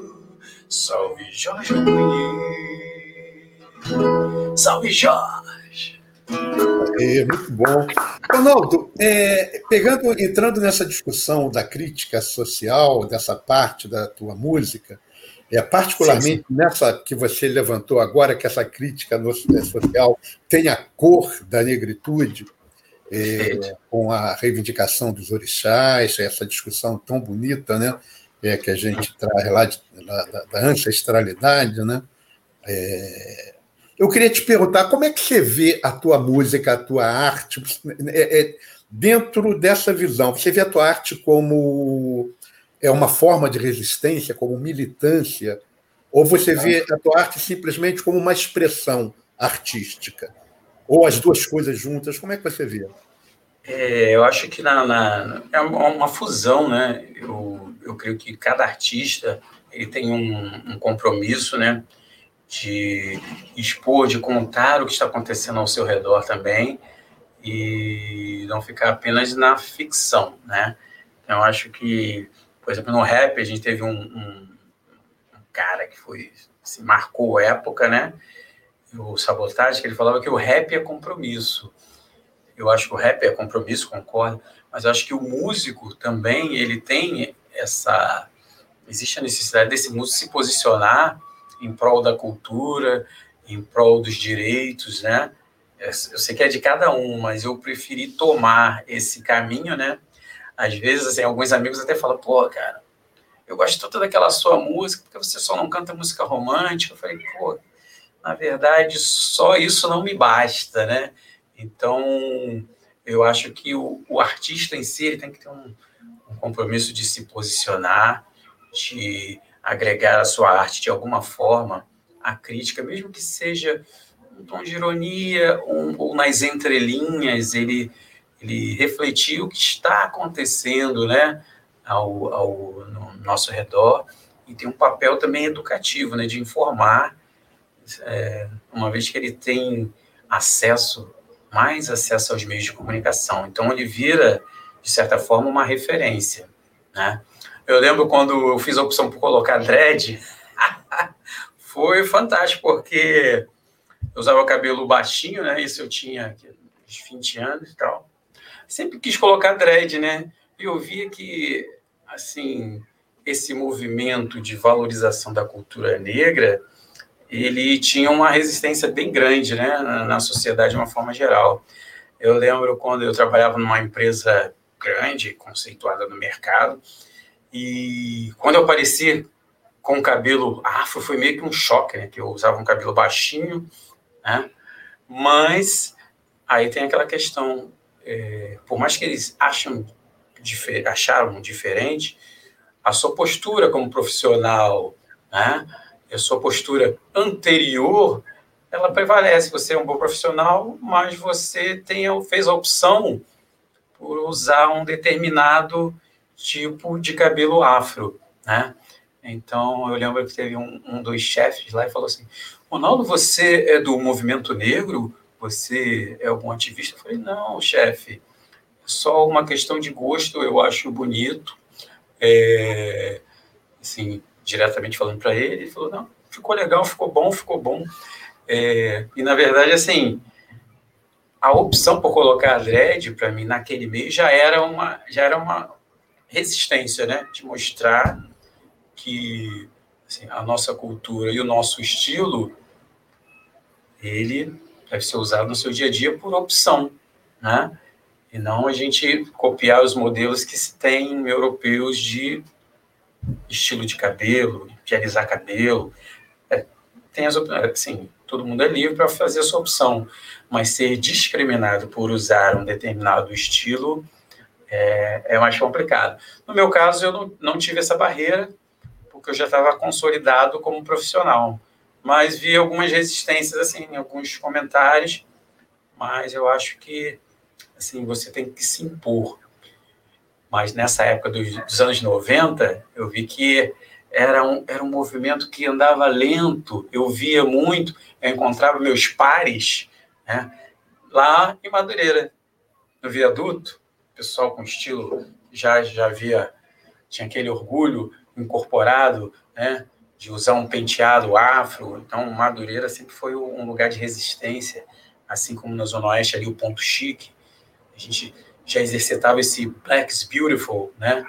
Salve Jorge Salve Jorge! É, muito bom. Ronaldo, é, pegando, entrando nessa discussão da crítica social, dessa parte da tua música, é, particularmente sim, sim. nessa que você levantou agora, que essa crítica é, social tem a cor da negritude, é, com a reivindicação dos orixás, essa discussão tão bonita né, é, que a gente traz lá de, da, da, ancestralidade. Né? É, eu queria te perguntar como é que você vê a tua música, a tua arte, é, é, dentro dessa visão. Você vê a tua arte como é uma forma de resistência, como militância, ou você vê a tua arte simplesmente como uma expressão artística? Ou as duas coisas juntas? Como é que você vê? É, eu acho que na, na, é uma fusão, né? Eu, eu creio que cada artista ele tem um, um compromisso, né? De expor, de contar o que está acontecendo ao seu redor também e não ficar apenas na ficção, né? Então, eu acho que por exemplo, no rap, a gente teve um, um, um cara que foi, assim, marcou a época, né? O Sabotagem, que ele falava que o rap é compromisso. Eu acho que o rap é compromisso, concordo, mas eu acho que o músico também, ele tem essa... Existe a necessidade desse músico se posicionar em prol da cultura, em prol dos direitos, né? Eu sei que é de cada um, mas eu preferi tomar esse caminho, né? Às vezes, assim, alguns amigos até falam, pô, cara, eu gosto tanto daquela sua música, porque você só não canta música romântica. Eu falei, pô, na verdade, só isso não me basta, né? Então, eu acho que o, o artista em si ele tem que ter um, um compromisso de se posicionar, de agregar a sua arte de alguma forma à crítica, mesmo que seja um tom de ironia um, ou nas entrelinhas, ele, ele refletir o que está acontecendo né, ao, ao no nosso redor e tem um papel também educativo, né, de informar, é, uma vez que ele tem acesso, mais acesso aos meios de comunicação. Então, ele vira, de certa forma, uma referência. Né? Eu lembro quando eu fiz a opção por colocar dread, foi fantástico, porque eu usava cabelo baixinho, né? Isso eu tinha uns 20 anos e tal. Sempre quis colocar dread, né? E eu via que, assim, esse movimento de valorização da cultura negra, ele tinha uma resistência bem grande, né? Na sociedade de uma forma geral. Eu lembro quando eu trabalhava numa empresa grande, conceituada no mercado, e quando eu apareci com o cabelo afro, foi meio que um choque, né? Que eu usava um cabelo baixinho, né? Mas aí tem aquela questão, é, por mais que eles acham, acharam diferente, a sua postura como profissional, né? a sua postura anterior, ela prevalece. Você é um bom profissional, mas você tem, fez a opção por usar um determinado tipo de cabelo afro, né? Então, eu lembro que teve um, um dos chefes lá e falou assim, Ronaldo, você é do movimento negro? Você é algum ativista? Eu falei, não, chefe, é só uma questão de gosto, eu acho bonito. É, assim, diretamente falando para ele, ele falou, não, ficou legal, ficou bom, ficou bom. É, e, na verdade, assim, a opção por colocar a dread, para mim, naquele meio, já era uma, já era uma resistência, né? De mostrar que assim, a nossa cultura e o nosso estilo ele deve ser usado no seu dia a dia por opção, né? E não a gente copiar os modelos que se tem europeus de estilo de cabelo, de alisar cabelo. É, tem as assim, todo mundo é livre para fazer a sua opção, mas ser discriminado por usar um determinado estilo é, é mais complicado. No meu caso, eu não, não tive essa barreira, porque eu já estava consolidado como profissional. Mas vi algumas resistências, assim, alguns comentários, mas eu acho que, assim, você tem que se impor. Mas nessa época dos, dos anos 90, eu vi que era um, era um movimento que andava lento, eu via muito, eu encontrava meus pares né, lá em Madureira, no viaduto, pessoal com estilo já já havia tinha aquele orgulho incorporado, né, de usar um penteado afro. Então, Madureira sempre foi um lugar de resistência, assim como na Zona Oeste ali o ponto chique. A gente já exercitava esse Black's Beautiful, né?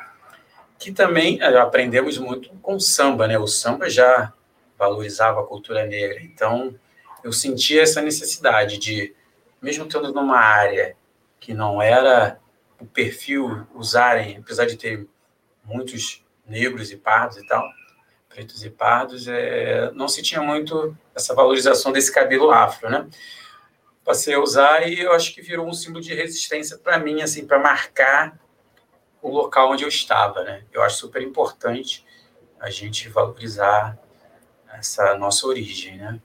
Que também eh, aprendemos muito com samba, né? O samba já valorizava a cultura negra. Então, eu sentia essa necessidade de, mesmo tendo numa área que não era o perfil usarem, apesar de ter muitos negros e pardos e tal, pretos e pardos, é, não se tinha muito essa valorização desse cabelo afro, né? Passei a usar e eu acho que virou um símbolo de resistência para mim, assim, para marcar o local onde eu estava, né? Eu acho super importante a gente valorizar essa nossa origem, né?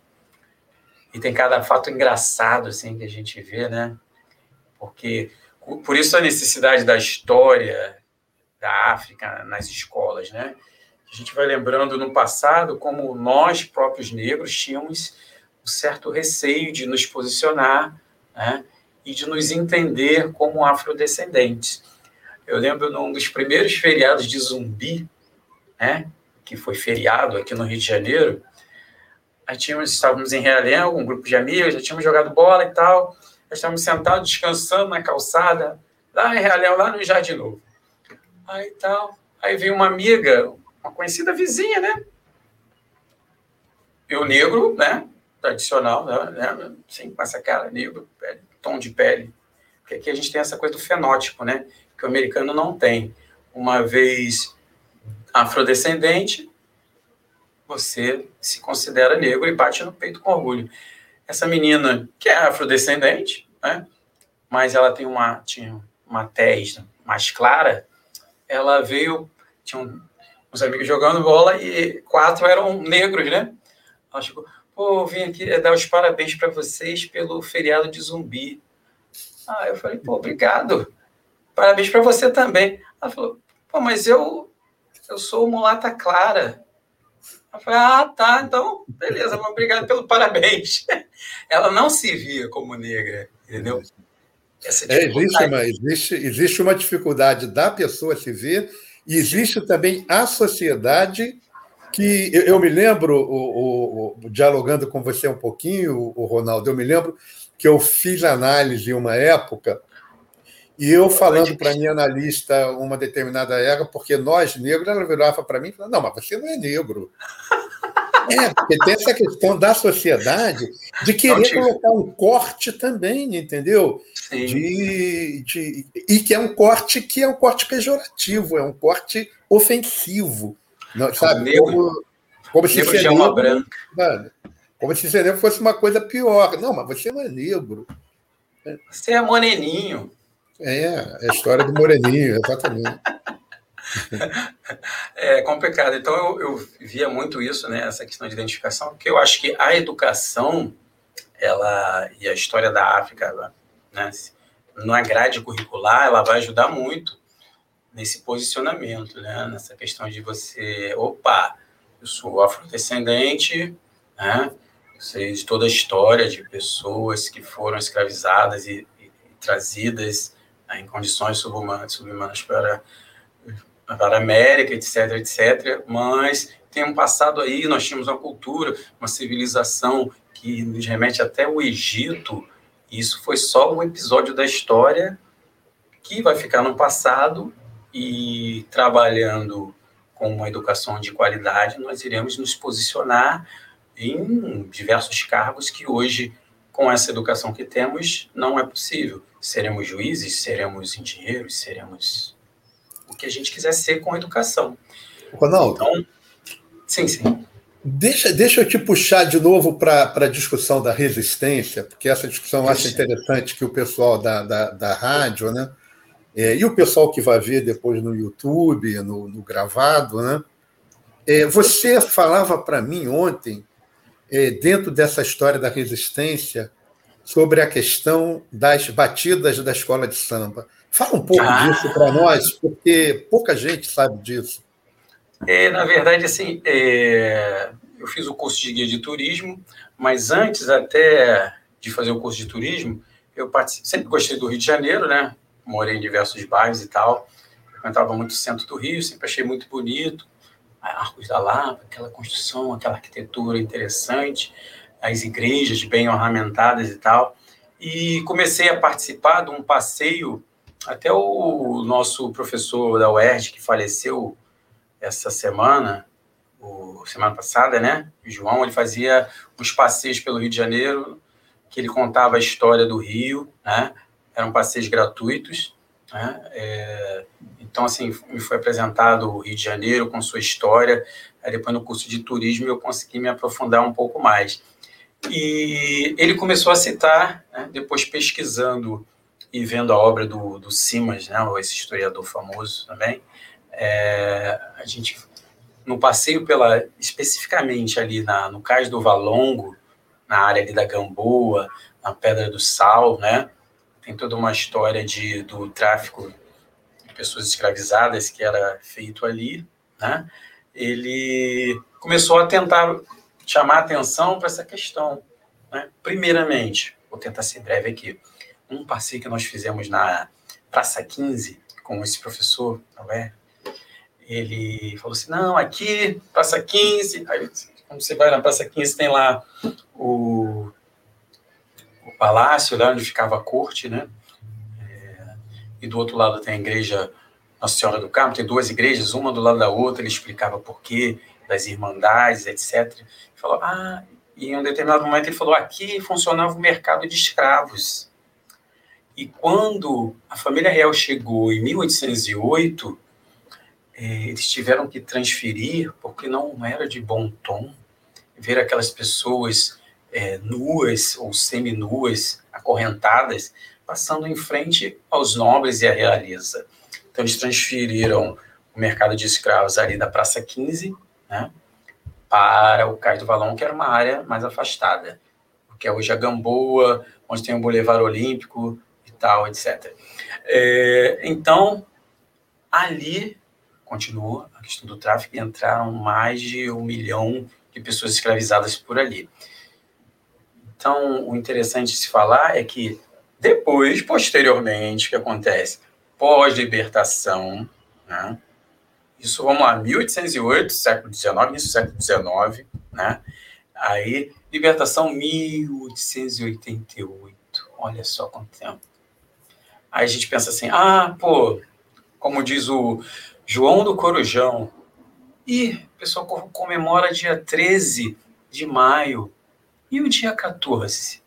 E tem cada fato engraçado, assim, que a gente vê, né? Porque por isso a necessidade da história da África nas escolas, né? A gente vai lembrando no passado como nós próprios negros tínhamos um certo receio de nos posicionar, né? E de nos entender como afrodescendentes. Eu lembro num dos primeiros feriados de zumbi, né? Que foi feriado aqui no Rio de Janeiro. Aí tínhamos, estávamos em Realengo, um grupo de amigos, já tínhamos jogado bola e tal Nós estávamos sentados, descansando na calçada, lá em Realel, lá no Jardim Novo. Aí tal. Aí veio uma amiga, uma conhecida vizinha, né? E o negro, né? Tradicional, né? Sim, com essa cara, negro, pele, tom de pele. Porque aqui a gente tem essa coisa do fenótipo, né? Que o americano não tem. Uma vez afrodescendente, você se considera negro e bate no peito com orgulho. Essa menina, que é afrodescendente, né? Mas ela tem uma, tinha uma tez mais clara, ela veio, tinha um, uns amigos jogando bola e quatro eram negros, né? Ela chegou, pô, vim aqui dar os parabéns para vocês pelo feriado de zumbi. Ah, eu falei, pô, obrigado. Parabéns para você também. Ela falou, pô, mas eu, eu sou mulata clara. Eu falei, ah, tá, então, beleza, obrigado pelo parabéns. Ela não se via como negra, entendeu? É, existe, uma, existe, existe uma dificuldade da pessoa se ver, e existe também a sociedade que eu, eu me lembro, o, o, o, dialogando com você um pouquinho, o, Ronaldo, eu me lembro que eu fiz análise em uma época e eu falando para minha analista uma determinada época, porque nós negros, ela virava para mim e falava, não, mas você não é negro. É, porque tem essa questão da sociedade de querer colocar um corte também, entendeu? De, de, e que é um corte que é um corte pejorativo, é um corte ofensivo. Não, sabe? Negro, como, como se negro negro, branca. Mano, como se ser fosse uma coisa pior. Não, mas você não é negro. Você é moreninho. É, é a história do moreninho, exatamente. É complicado. Então, eu, eu, via muito isso, né, essa questão de identificação, porque eu acho que a educação ela e a história da África, né, na grade curricular, ela vai ajudar muito nesse posicionamento, né, nessa questão de você, opa, eu sou afrodescendente, né, eu sei de toda a história de pessoas que foram escravizadas e, e, e trazidas em condições subhumanas, subhumanas para para a América, etc, etc. Mas tem um passado aí, nós tínhamos uma cultura, uma civilização que nos remete até o Egito. E isso foi só um episódio da história que vai ficar no passado e trabalhando com uma educação de qualidade, nós iremos nos posicionar em diversos cargos que hoje, com essa educação que temos, não é possível. Seremos juízes, seremos engenheiros, seremos o que a gente quiser ser com a educação. Ronaldo. Então, sim, sim. Deixa, deixa eu te puxar de novo para a discussão da resistência, porque essa discussão eu acho interessante que o pessoal da, da, da rádio, né? É, e o pessoal que vai ver depois no YouTube, no, no gravado, né? É, você falava para mim ontem, dentro dessa história da resistência, sobre a questão das batidas da escola de samba. Fala um pouco ah. disso para nós, porque pouca gente sabe disso. É, na verdade, assim, é, eu fiz o curso de guia de turismo, mas antes até de fazer o curso de turismo, eu sempre gostei do Rio de Janeiro, né? Morei em diversos bairros e tal. Frequentava muito o centro do Rio, sempre achei muito bonito. Arcos da Lapa, aquela construção, aquela arquitetura interessante, as igrejas bem ornamentadas e tal. E comecei a participar de um passeio até o nosso professor da UERJ, que faleceu essa semana, o, semana passada, né? O João, ele fazia uns passeios pelo Rio de Janeiro, que ele contava a história do Rio, né? Eram passeios gratuitos, né? É, então, assim, me foi apresentado o Rio de Janeiro com sua história. Aí depois, no curso de turismo, eu consegui me aprofundar um pouco mais. E ele começou a citar, né? depois pesquisando e vendo a obra do, do Simas, né, esse historiador famoso também, é, a gente, no passeio pela, especificamente ali na, no Cais do Valongo, na área ali da Gamboa, na Pedra do Sal, né, tem toda uma história de, do tráfico pessoas escravizadas que era feito ali, né, ele começou a tentar chamar atenção para essa questão. Né? Primeiramente, vou tentar ser breve aqui, um passeio que nós fizemos na Praça 15 com esse professor, não é? Ele falou assim: não, aqui, Praça 15. Aí, quando você vai na Praça 15, tem lá o, palácio, lá onde ficava a corte, né? E do outro lado tem a igreja Nossa Senhora do Carmo, tem duas igrejas, uma do lado da outra, ele explicava por quê, das irmandades, etc. Ele falou, ah, e em um determinado momento ele falou, aqui funcionava o mercado de escravos. E quando a família real chegou em 1808, eh, eles tiveram que transferir, porque não era de bom tom ver aquelas pessoas é, nuas ou seminuas, acorrentadas, passando em frente aos nobres e à realeza. Então, eles transferiram o mercado de escravos ali da Praça 15 né, para o Cais do Valão, que era uma área mais afastada, que é hoje a Gamboa, onde tem o Boulevard Olímpico, tal, etc. É, então, ali continuou a questão do tráfico e entraram mais de um milhão de pessoas escravizadas por ali. Então, o interessante de se falar é que depois, posteriormente, o que acontece? Pós-libertação, né? isso, vamos lá, 1808, século XIX, início do século XIX, né? Aí, libertação 1888, olha só quanto tempo. Aí a gente pensa assim, ah, pô, como diz o João do Corujão, e o pessoal comemora dia 13 de maio. E o dia 14?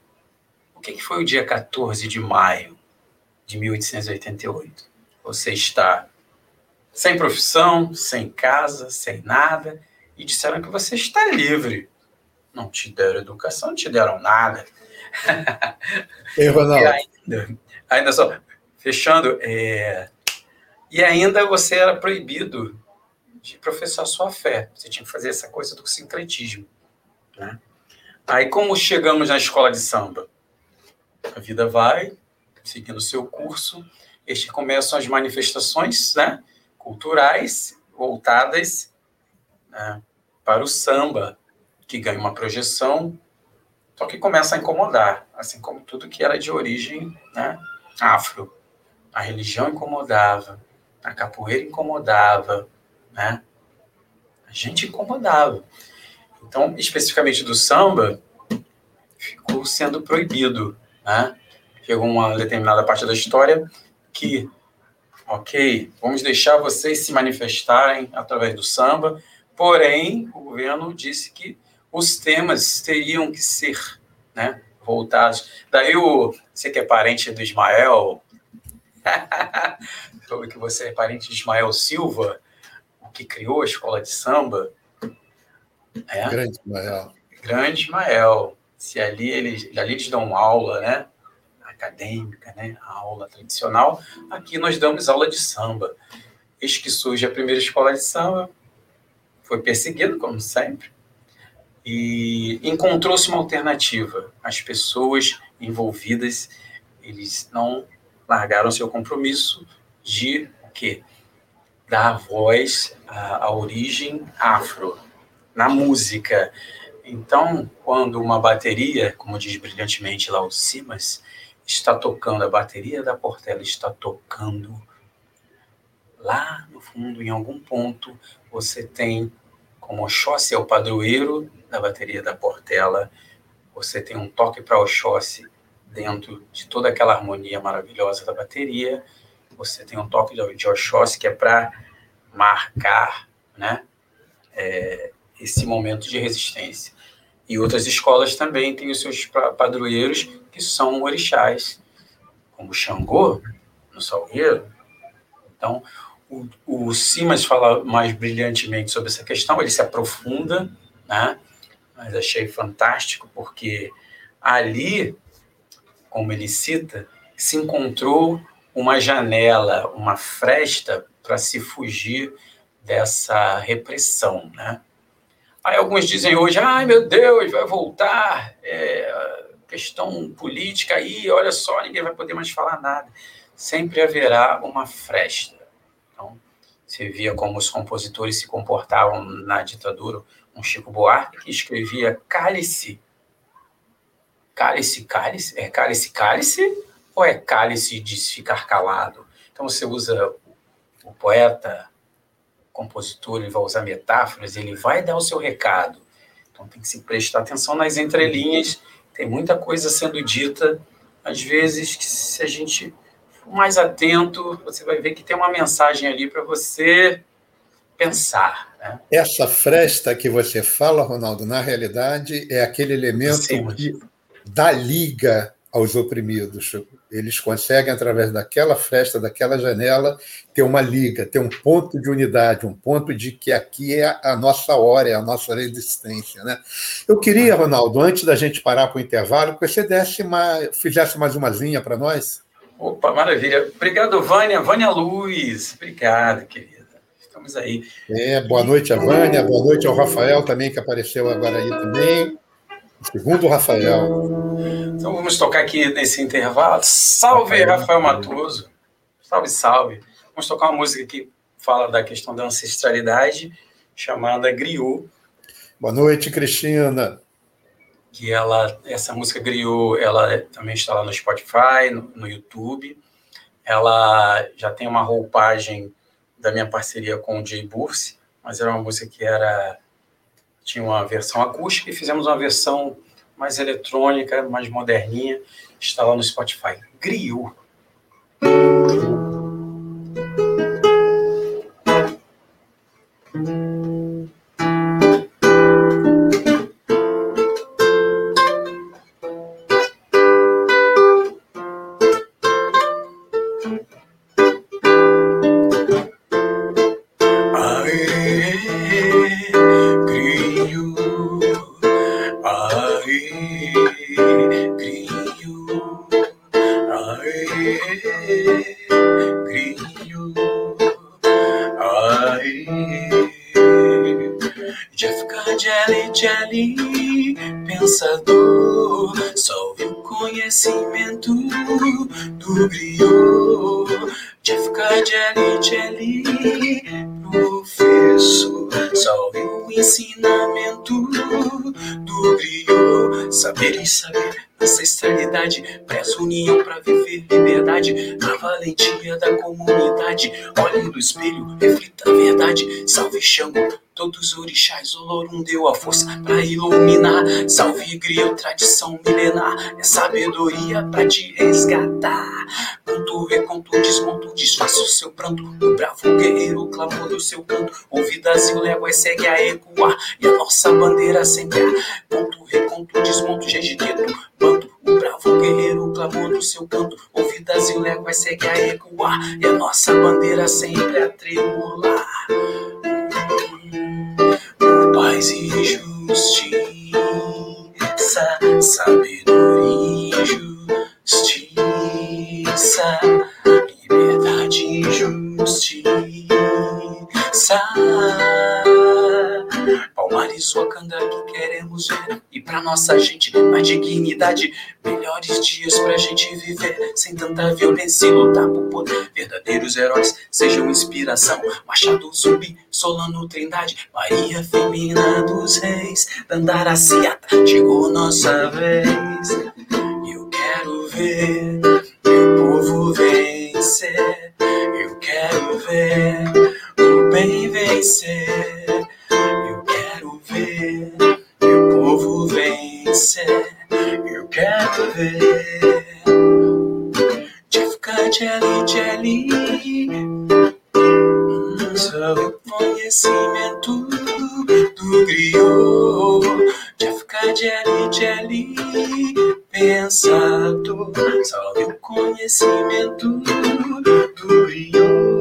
O que foi o dia 14 de maio de 1888? Você está sem profissão, sem casa, sem nada, e disseram que você está livre. Não te deram educação, não te deram nada. Ei, Ronaldo. E ainda, ainda só, Fechando, é... e ainda você era proibido de professar sua fé. Você tinha que fazer essa coisa do sincretismo. Né? Aí, como chegamos na escola de samba? A vida vai seguindo o seu curso, este começam as manifestações né, culturais voltadas né, para o samba, que ganha uma projeção, só que começa a incomodar, assim como tudo que era de origem né, afro a religião incomodava, a capoeira incomodava, né? A gente incomodava. Então, especificamente do samba, ficou sendo proibido, né? Chegou uma determinada parte da história que, ok, vamos deixar vocês se manifestarem através do samba, porém, o governo disse que os temas teriam que ser, né, voltados. Daí o, você que é parente do Ismael, Soube que você é parente de Ismael Silva, que criou a escola de samba. É? Grande Ismael. Grande Ismael. Se ali eles, ali eles dão aula, né? Acadêmica, né? Aula tradicional. Aqui nós damos aula de samba. Eis que surge a primeira escola de samba. Foi perseguido, como sempre. E encontrou-se uma alternativa. As pessoas envolvidas, eles não largaram seu compromisso de quê? Dar voz à, à origem afro na música. Então, quando uma bateria, como diz brilhantemente lá o Simas, está tocando, a bateria da Portela está tocando lá no fundo, em algum ponto, você tem, como Oxóssi é o padroeiro da bateria da Portela, você tem um toque para Oxóssi dentro de toda aquela harmonia maravilhosa da bateria. Você tem um toque de Oxóssi que é para marcar né, é, esse momento de resistência. E outras escolas também têm os seus padroeiros, que são orixás, como Xangô, no Salgueiro. Então, o, o Simas fala mais brilhantemente sobre essa questão, ele se aprofunda, né? mas achei fantástico, porque ali como ele cita, se encontrou uma janela, uma fresta para se fugir dessa repressão, né? Aí alguns dizem hoje, ai meu Deus, vai voltar, é, questão política aí, olha só, ninguém vai poder mais falar nada. Sempre haverá uma fresta. Então, você via como os compositores se comportavam na ditadura. Um Chico Buarque que escrevia cálice cálice, cálice, é cálice, cálice, ou é cálice de ficar calado? Então você usa o poeta, compositor, ele vai usar metáforas, ele vai dar o seu recado. Então tem que se prestar atenção nas entrelinhas tem muita coisa sendo dita, às vezes, que se a gente for mais atento, você vai ver que tem uma mensagem ali para você pensar. Né? Essa fresta que você fala, Ronaldo, na realidade é aquele elemento Sim, que dá liga aos oprimidos. Eles conseguem, através daquela fresta, daquela janela, ter uma liga, ter um ponto de unidade, um ponto de que aqui é a nossa hora, é a nossa resistência. Né? Eu queria, Ronaldo, antes da gente parar para o intervalo, que você desse uma, fizesse mais uma zinha para nós. Opa, maravilha. Obrigado, Vânia. Vânia Luz. Obrigado, querida. Estamos aí. É, boa noite a Vânia, boa noite ao Rafael também, que apareceu agora aí também. Segundo o Rafael. Então vamos tocar aqui nesse intervalo. Salve, Rafael Matoso. Salve, salve. Vamos tocar uma música que fala da questão da ancestralidade, chamada Griot. Boa noite, Cristina. Que ela, essa música Griot, ela também está lá no Spotify, no, no YouTube. Ela já tem uma roupagem da minha parceria com o Jay Burse, mas era uma música que era tinha uma versão acústica e fizemos uma versão mais eletrônica, mais moderninha. Está lá no Spotify. Griot. No espelho, reflita a verdade. Salve Xango, todos os orixás. Olorum deu a força pra iluminar. Salve Griot, tradição milenar. É sabedoria pra te resgatar. Conto, reconto, desmonto, desfaço o seu pranto. O bravo guerreiro clamou do seu canto. Ouvidas e léguas segue a ecoar. E a nossa bandeira sempre. Conto, reconto, desmonto, jejiqueto. Bando o bravo guerreiro clamou no seu canto, ouvidas e léguas segue a ecoar, e a nossa bandeira sempre a tremular. Por paz e justiça, sabedoria e justiça, liberdade e justiça. Palmares, Wakanda que queremos ver. E pra nossa gente, mais dignidade. Melhores dias pra gente viver. Sem tanta violência e lutar por poder. Verdadeiros heróis sejam inspiração. Machado Zumbi, Solano Trindade. Maria Femina dos Reis. Dandaraciata, chegou nossa vez. Eu quero ver meu povo vencer. Eu quero ver o bem vencer ver meu povo vencer. Eu quero ver Jeffka Jelly Jelly. Sobre o conhecimento do griot. Jeffka Jelly Jelly. Pensador. Salve o conhecimento do griot.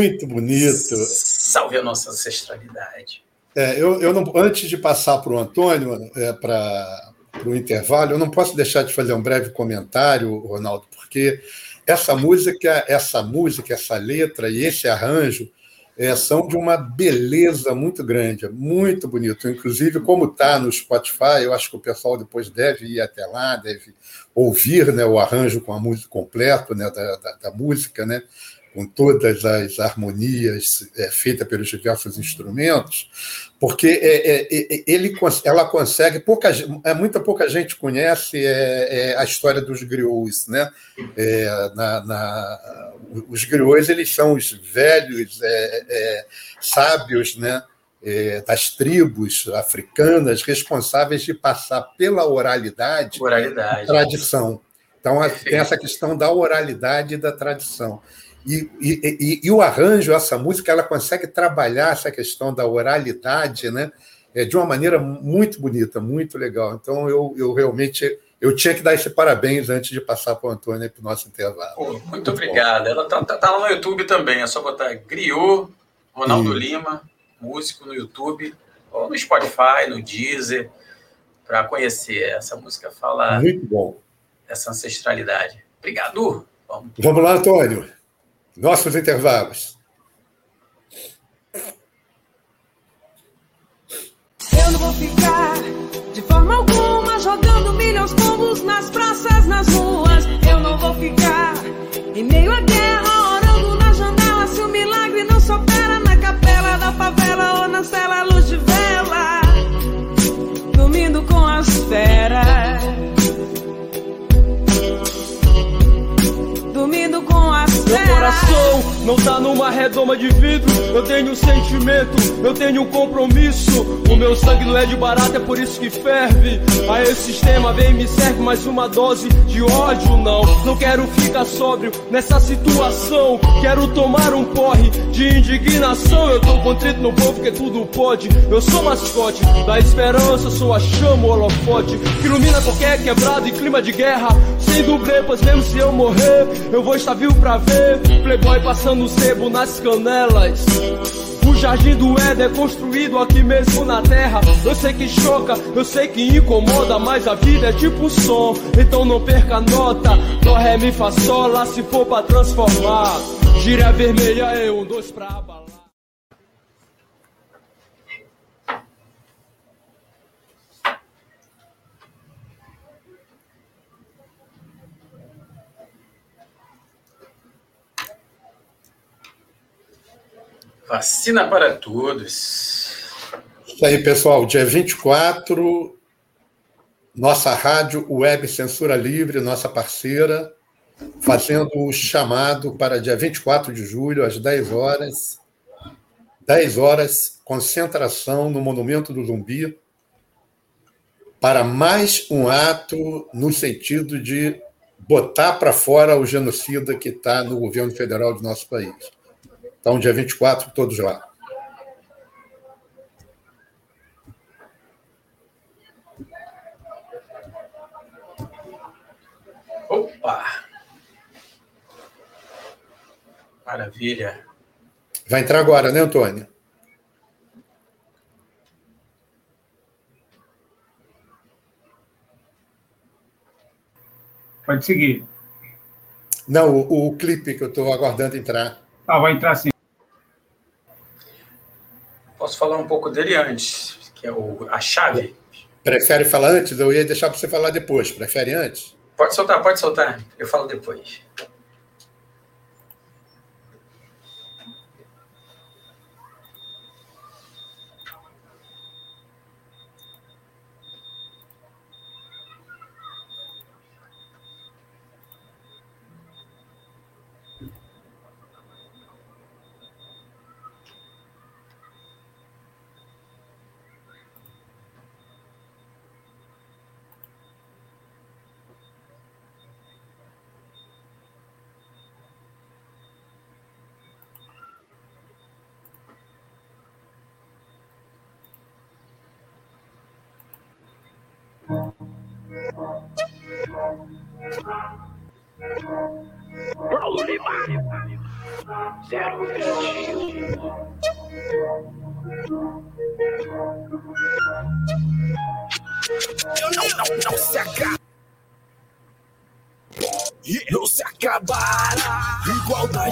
Muito bonito. Salve a nossa ancestralidade. É, eu, eu não, antes de passar para o Antônio, é, para o intervalo, eu não posso deixar de fazer um breve comentário, Ronaldo, porque essa música, essa música, essa letra e esse arranjo é, são de uma beleza muito grande, muito bonito. Inclusive, como está no Spotify, eu acho que o pessoal depois deve ir até lá, deve ouvir né, o arranjo com a música completo né, da, da, da música, né? Com todas as harmonias é, feitas pelos diversos instrumentos, porque é, é, é ele, ela consegue, pouca, é, muita pouca gente conhece é, é a história dos griots, né? Na, na, os griots eles são os velhos sábios, né? das tribos africanas responsáveis de passar pela oralidade, oralidade. tradição. Então, tem essa questão da oralidade e da tradição. E, e, e, e, o arranjo, essa música, ela consegue trabalhar essa questão da oralidade né, é, de uma maneira muito bonita, muito legal. Então, eu, eu realmente eu tinha que dar esse parabéns antes de passar para o Antônio para o nosso intervalo. Pô, muito, muito obrigado. Ela está tá, tá lá no YouTube também, é só botar Griot, Ronaldo Lima, músico no YouTube, ou no Spotify, no Deezer, para conhecer. Essa música fala muito bom. essa ancestralidade. Obrigado. Vamos, Vamos lá, Antônio nossos intervalos. Eu não vou ficar de forma alguma jogando milhões pombos nas praças, nas ruas. Eu não vou ficar em meio à guerra, orando na janela. Se o milagre não se opera na capela da favela ou na cela luz de vela, dormindo com as feras. Meu coração não tá numa redoma de vidro. Eu tenho um sentimento, eu tenho um compromisso. O meu sangue não é de barata, é por isso que ferve. Aí esse sistema vem e me serve mais uma dose de ódio, não. Não quero ficar sóbrio nessa situação. Quero tomar um porre de indignação. Eu tô contrito no povo que tudo pode. Eu sou mascote da esperança, sou a chama, holofote. Que ilumina qualquer quebrado em clima de guerra. Sem dublê, pois mesmo se eu morrer, eu vou estar vivo pra ver. Playboy passando sebo nas canelas. O jardim do Éden é construído aqui mesmo na terra. Eu sei que choca, eu sei que incomoda, mas a vida é tipo som. Então não perca nota. Dó, ré, mi, fá, sol, lá se for pra transformar. Gira vermelha é um, dois pra abalar. Vacina para todos. Isso aí, pessoal. Dia 24, nossa rádio Web Censura Livre, nossa parceira, fazendo o chamado para dia 24 de julho, às 10 horas. 10 horas, concentração no Monumento do Zumbi, para mais um ato no sentido de botar para fora o genocida que está no governo federal do nosso país. Então, dia 24, todos lá. Opa! Maravilha. Vai entrar agora, né, Antônio? Pode seguir. Não, o, o clipe que eu estou aguardando entrar. Ah, vai entrar sim. Posso falar um pouco dele antes, que é o, a chave. Prefere falar antes? Eu ia deixar para você falar depois. Prefere antes? Pode soltar, pode soltar. Eu falo depois.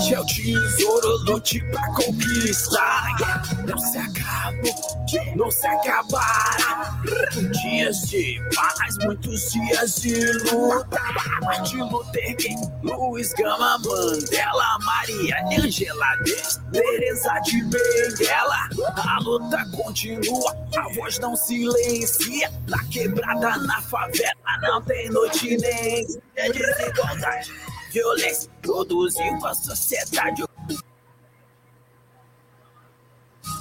Igualdade é o tesouro, lute pra conquistar. Não se acabou, não se acabará. Dias de paz, muitos dias de luta. Martin Luther King, Luiz Gama, Mandela, Maria Angela, Teresa de Benguela. A luta continua, a voz não silencia. Na quebrada, na favela, não tem noite nem dia. Desigualdade, violência, produziu a sociedade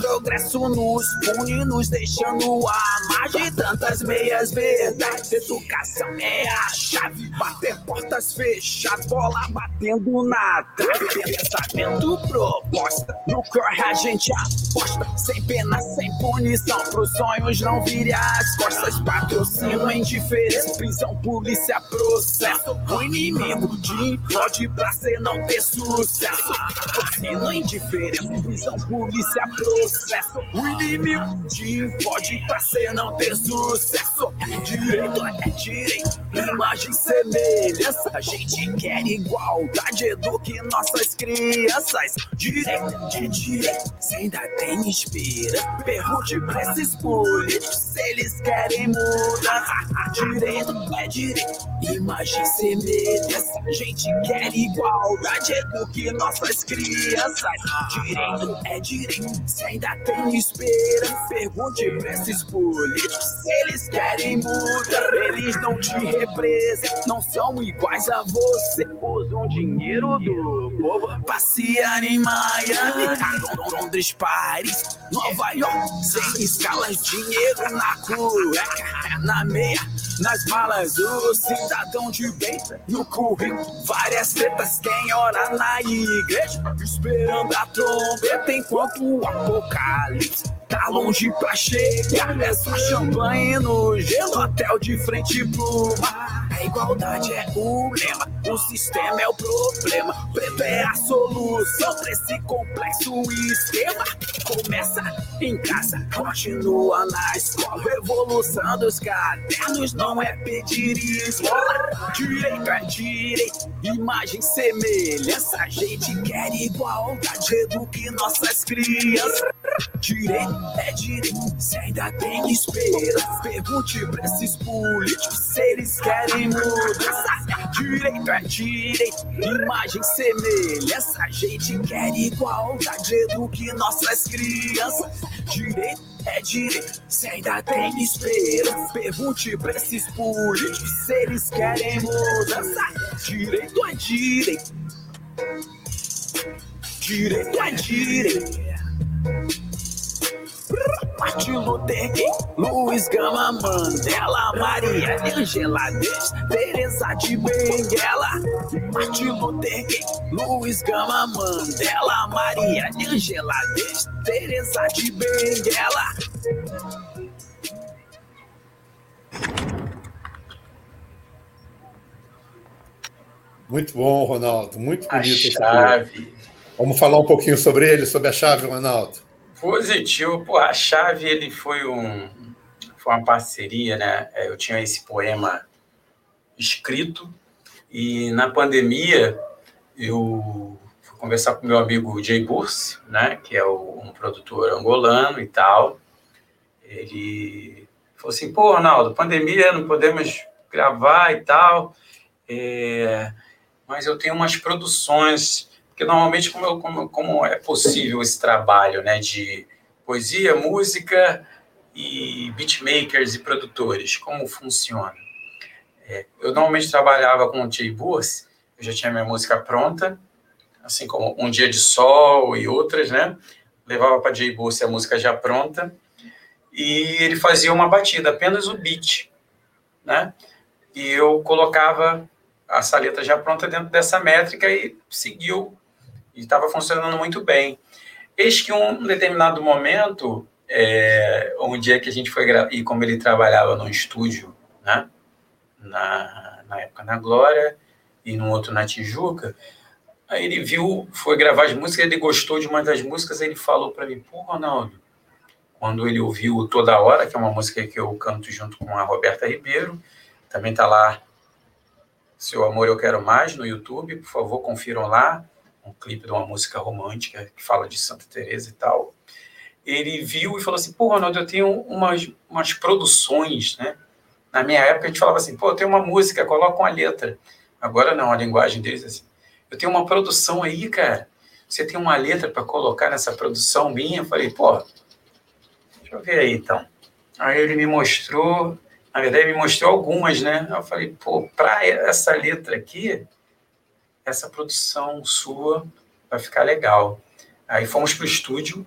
progresso nos pune, nos deixando a margem de tantas meias verdades. Educação é a chave, bater portas fechadas, bola batendo na trave. Pensamento proposta, no corre a gente aposta, sem pena, sem punição, pros sonhos não virem as costas. Patrocínio, indiferença, prisão, polícia, processo. O inimigo de pode pra ser não ter sucesso. Patrocínio, indiferença, prisão, polícia, processo processo. O inimigo pode pra ser não ter sucesso. Direito é direito, imagem semelhança. A gente quer igualdade, eduque nossas crianças. Direito de direito, se ainda tem esperança. Pergunte pra esses políticos se eles querem mudar. Direito é direito, imagem semelhança. A gente quer igualdade, eduque nossas crianças. Direito é direito, se ainda ainda tem esperança. Pergunte pra esses políticos se eles querem mudar. Eles não te representam, não são iguais a você. Usam dinheiro do povo. Passear em Miami, Londres, Paris, Nova York. Sem escalas, dinheiro na cueca, na meia, nas malas. O cidadão de bem no currículo. Várias tretas, quem ora na igreja, esperando a trombeta enquanto o apocalipse apocalipse tá longe pra chegar. É só champanhe no gelo, hotel de frente pro mar. A igualdade é o lema, o sistema é o problema. Preto é a solução pra esse complexo esquema. Começa em casa, continua na escola. Revolução dos cadernos não é pedir esmola. Direito é direito, imagem, semelhança. A gente quer igualdade, eduque nossas crianças. Direito é direito, se ainda tem esperança. Pergunte pra esses políticos se eles querem mudança. Direito é direito, imagem, semelhança. A gente quer igualdade, eduque nossas crianças. Direito é direito, se ainda tem esperança. Pergunte pra esses políticos se eles querem mudança. Direito é direito. Direito é direito. Martin Luther King, Luiz Gama, Mandela, Maria Angela, Teresa de Benguela. Martin Luther King, Luiz Gama, Mandela, Maria Angela, Teresa de Benguela. Muito bom, Ronaldo. Muito bonito. A chave. Vamos falar um pouquinho sobre ele, sobre a chave, Ronaldo. Positivo. Pô, a chave ele foi um foi uma parceria, né? É, eu tinha esse poema escrito e na pandemia eu fui conversar com meu amigo Jay Burse, né? Que é o, um produtor angolano e tal. Ele falou assim: pô, Ronaldo, pandemia, não podemos gravar e tal. É, mas eu tenho umas produções porque normalmente como, como, como é possível esse trabalho né, de poesia, música e beatmakers e produtores, como funciona? É, eu normalmente trabalhava com o Jay Bus, eu já tinha minha música pronta, assim como Um Dia de Sol e outras, né? Levava para Jay Bus a música já pronta e ele fazia uma batida, apenas o beat, né? E eu colocava a saleta já pronta dentro dessa métrica e seguiu e estava funcionando muito bem. Eis que um determinado momento, é, um dia que a gente foi e como ele trabalhava no estúdio, né, na, na época na Glória e no outro na Tijuca, aí ele viu, foi gravar as músicas, ele gostou de uma das músicas, ele falou para mim, pô, Ronaldo, quando ele ouviu Toda Hora, que é uma música que eu canto junto com a Roberta Ribeiro, também está lá Seu Amor Eu Quero Mais, no YouTube, por favor, confiram lá, um clipe de uma música romântica que fala de Santa Teresa e tal. Ele viu e falou assim, pô, Ronaldo, eu tenho umas, umas produções, né? Na minha época, a gente falava assim, pô, eu tenho uma música, coloca uma letra. Agora não, a linguagem deles é assim, eu tenho uma produção aí, cara, você tem uma letra para colocar nessa produção minha? Eu falei, pô, deixa eu ver aí então. Aí ele me mostrou, na verdade, ele me mostrou algumas, né? Eu falei, pô, para essa letra aqui, essa produção sua vai ficar legal. Aí fomos para o estúdio,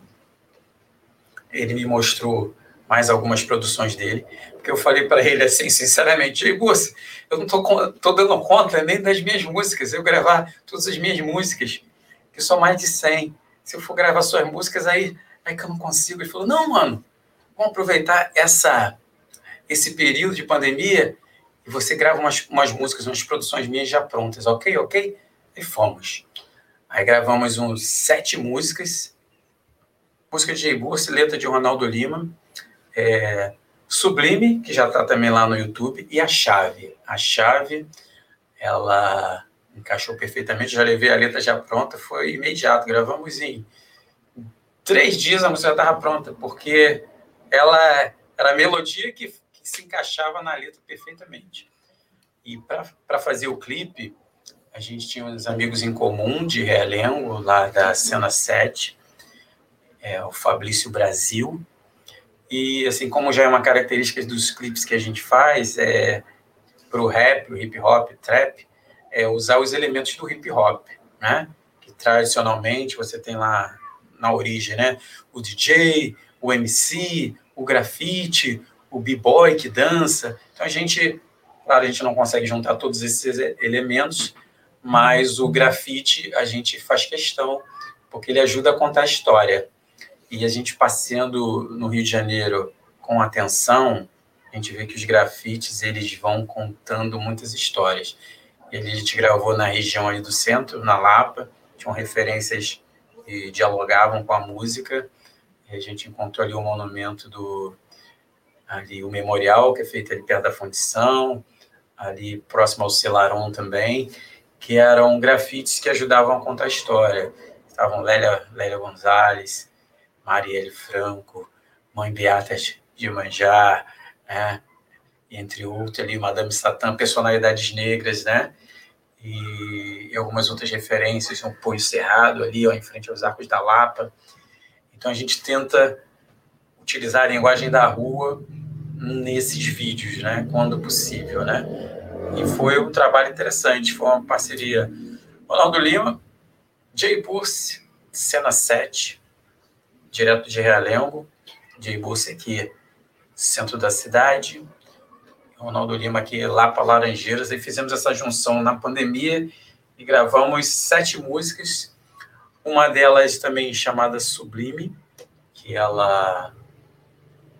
ele me mostrou mais algumas produções dele, porque eu falei para ele assim, sinceramente, eu não estou tô dando conta nem das minhas músicas, eu gravar todas as minhas músicas, que são mais de 100. Se eu for gravar suas músicas, aí, aí que eu não consigo. Ele falou, não, mano, vamos aproveitar essa, esse período de pandemia e você grava umas, umas músicas, umas produções minhas já prontas, ok? Ok? E fomos. Aí gravamos uns sete músicas, música de Jay Bursi, letra de Ronaldo Lima, é, Sublime, que já está também lá no YouTube, e a Chave. A Chave, ela encaixou perfeitamente, já levei a letra já pronta, foi imediato, gravamos em três dias a música estava pronta, porque ela era a melodia que, que se encaixava na letra perfeitamente. E para fazer o clipe, a gente tinha uns amigos em comum de Realengo, lá da Cena 7, é, o Fabrício Brasil. E, assim, como já é uma característica dos clipes que a gente faz, é, para o rap, o hip hop, trap, é usar os elementos do hip hop, né? Que tradicionalmente você tem lá na origem, né? O DJ, o MC, o grafite, o b-boy que dança. Então a gente, claro, a gente não consegue juntar todos esses elementos, mas o grafite a gente faz questão, porque ele ajuda a contar a história. E a gente passeando no Rio de Janeiro com atenção, a gente vê que os grafites eles vão contando muitas histórias. Ele, a gente gravou na região ali do centro, na Lapa, tinham referências e dialogavam com a música a gente encontrou ali o monumento do ali o memorial que é feito ali perto da fundição, ali próximo ao Celaron também, que eram grafites que ajudavam a contar a história. Estavam Lélia, Lélia Gonzalez, Marielle Franco, Mãe Beata de Manjar, né? entre outros ali, Madame Satã, personalidades negras, né? E, algumas outras referências, um Punho Cerrado ali, ó, em frente aos Arcos da Lapa. Então a gente tenta utilizar a linguagem da rua nesses vídeos, né, quando possível, né? E foi um trabalho interessante, foi uma parceria. Ronaldo Lima, Jay Burse, Cena 7, direto de Realengo, Jay Burse aqui, centro da cidade, Ronaldo Lima aqui lá para Laranjeiras, e fizemos essa junção na pandemia e gravamos sete músicas. Uma delas também chamada Sublime, que ela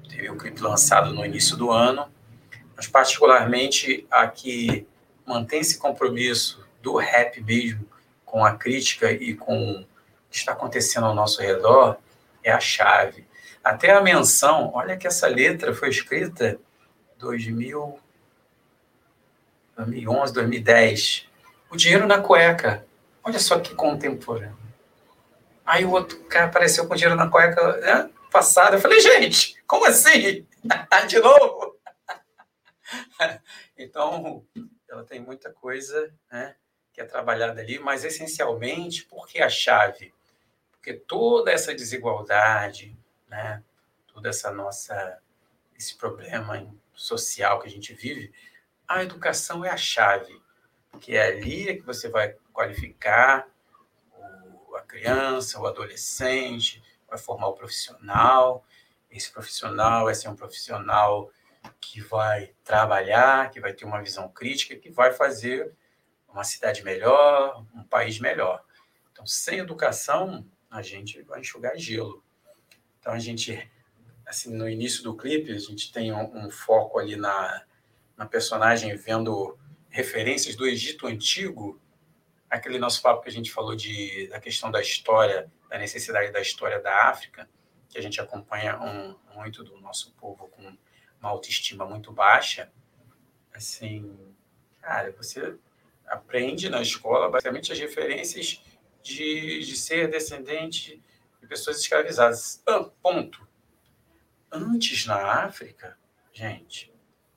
teve um clipe lançado no início do ano, mas particularmente a que mantém esse compromisso do rap mesmo com a crítica e com o que está acontecendo ao nosso redor é a chave. Até a menção, olha que essa letra foi escrita em 2000, 2011, 2010. O dinheiro na cueca. Olha só que contemporâneo. Aí o outro cara apareceu com dinheiro na cueca né. Eu falei, gente, como assim? De novo? então, ela tem muita coisa né, que é trabalhada ali, mas essencialmente, por que a chave? Porque toda essa desigualdade, né, toda essa nossa, esse problema social que a gente vive, a educação é a chave, porque é ali que você vai qualificar, criança, o adolescente, vai formar o profissional. Esse profissional vai ser um profissional que vai trabalhar, que vai ter uma visão crítica, que vai fazer uma cidade melhor, um país melhor. Então, sem educação, a gente vai enxugar gelo. Então, a gente, assim, no início do clipe, a gente tem um, um foco ali na, na personagem vendo referências do Egito Antigo, aquele nosso papo que a gente falou de, da questão da história, da necessidade da história da África, que a gente acompanha um, muito do nosso povo com uma autoestima muito baixa, assim, cara, você aprende na escola basicamente as referências de, de ser descendente de pessoas escravizadas. Ah, ponto. Antes, na África, gente,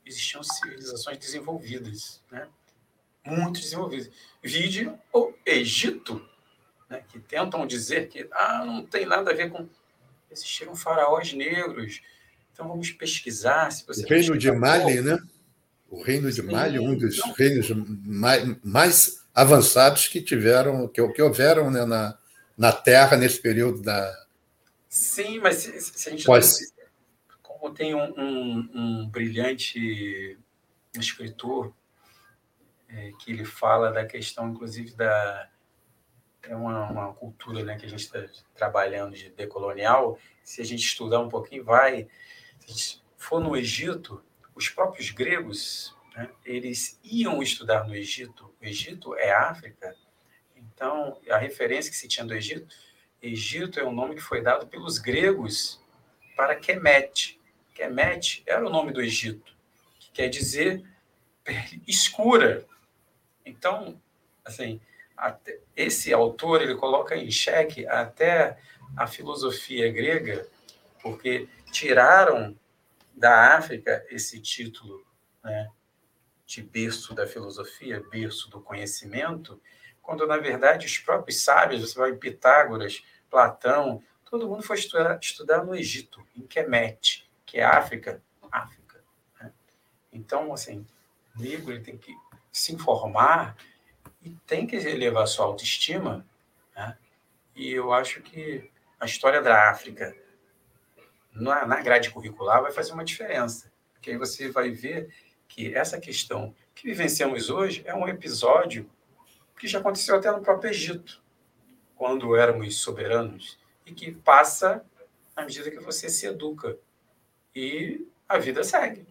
existiam civilizações desenvolvidas, né? muito desenvolvidas. Vide o Egito, né? que tentam dizer que ah, não tem nada a ver com. Existiram faraós negros. Então vamos pesquisar. Se você o reino de Mali, né? O reino de Sim, Mali, um dos então... reinos mais, mais, avançados que tiveram, que, que houveram né, na, na Terra nesse período da. Sim, mas se, se a gente. Pode como tem um, um, um brilhante escritor é, que ele fala da questão, inclusive, da. É uma, uma cultura né, que a gente está trabalhando de decolonial. Se a gente estudar um pouquinho, vai. Se for no Egito, os próprios gregos, né, eles iam estudar no Egito. O Egito é África. Então, a referência que se tinha do Egito, Egito é um nome que foi dado pelos gregos para Kemet, Kemet era o nome do Egito, que quer dizer escura. Então, assim, esse autor ele coloca em xeque até a filosofia grega, porque tiraram da África esse título né, de berço da filosofia, berço do conhecimento, quando na verdade os próprios sábios, você vai em Pitágoras, Platão, todo mundo foi estudar, estudar no Egito, em Kemet que é África, África. Né? Então, assim, o negro ele tem que se informar e tem que elevar sua autoestima. Né? E eu acho que a história da África na, na grade curricular vai fazer uma diferença. Porque aí você vai ver que essa questão que vivenciamos hoje é um episódio que já aconteceu até no próprio Egito, quando éramos soberanos, e que passa à medida que você se educa e a vida segue.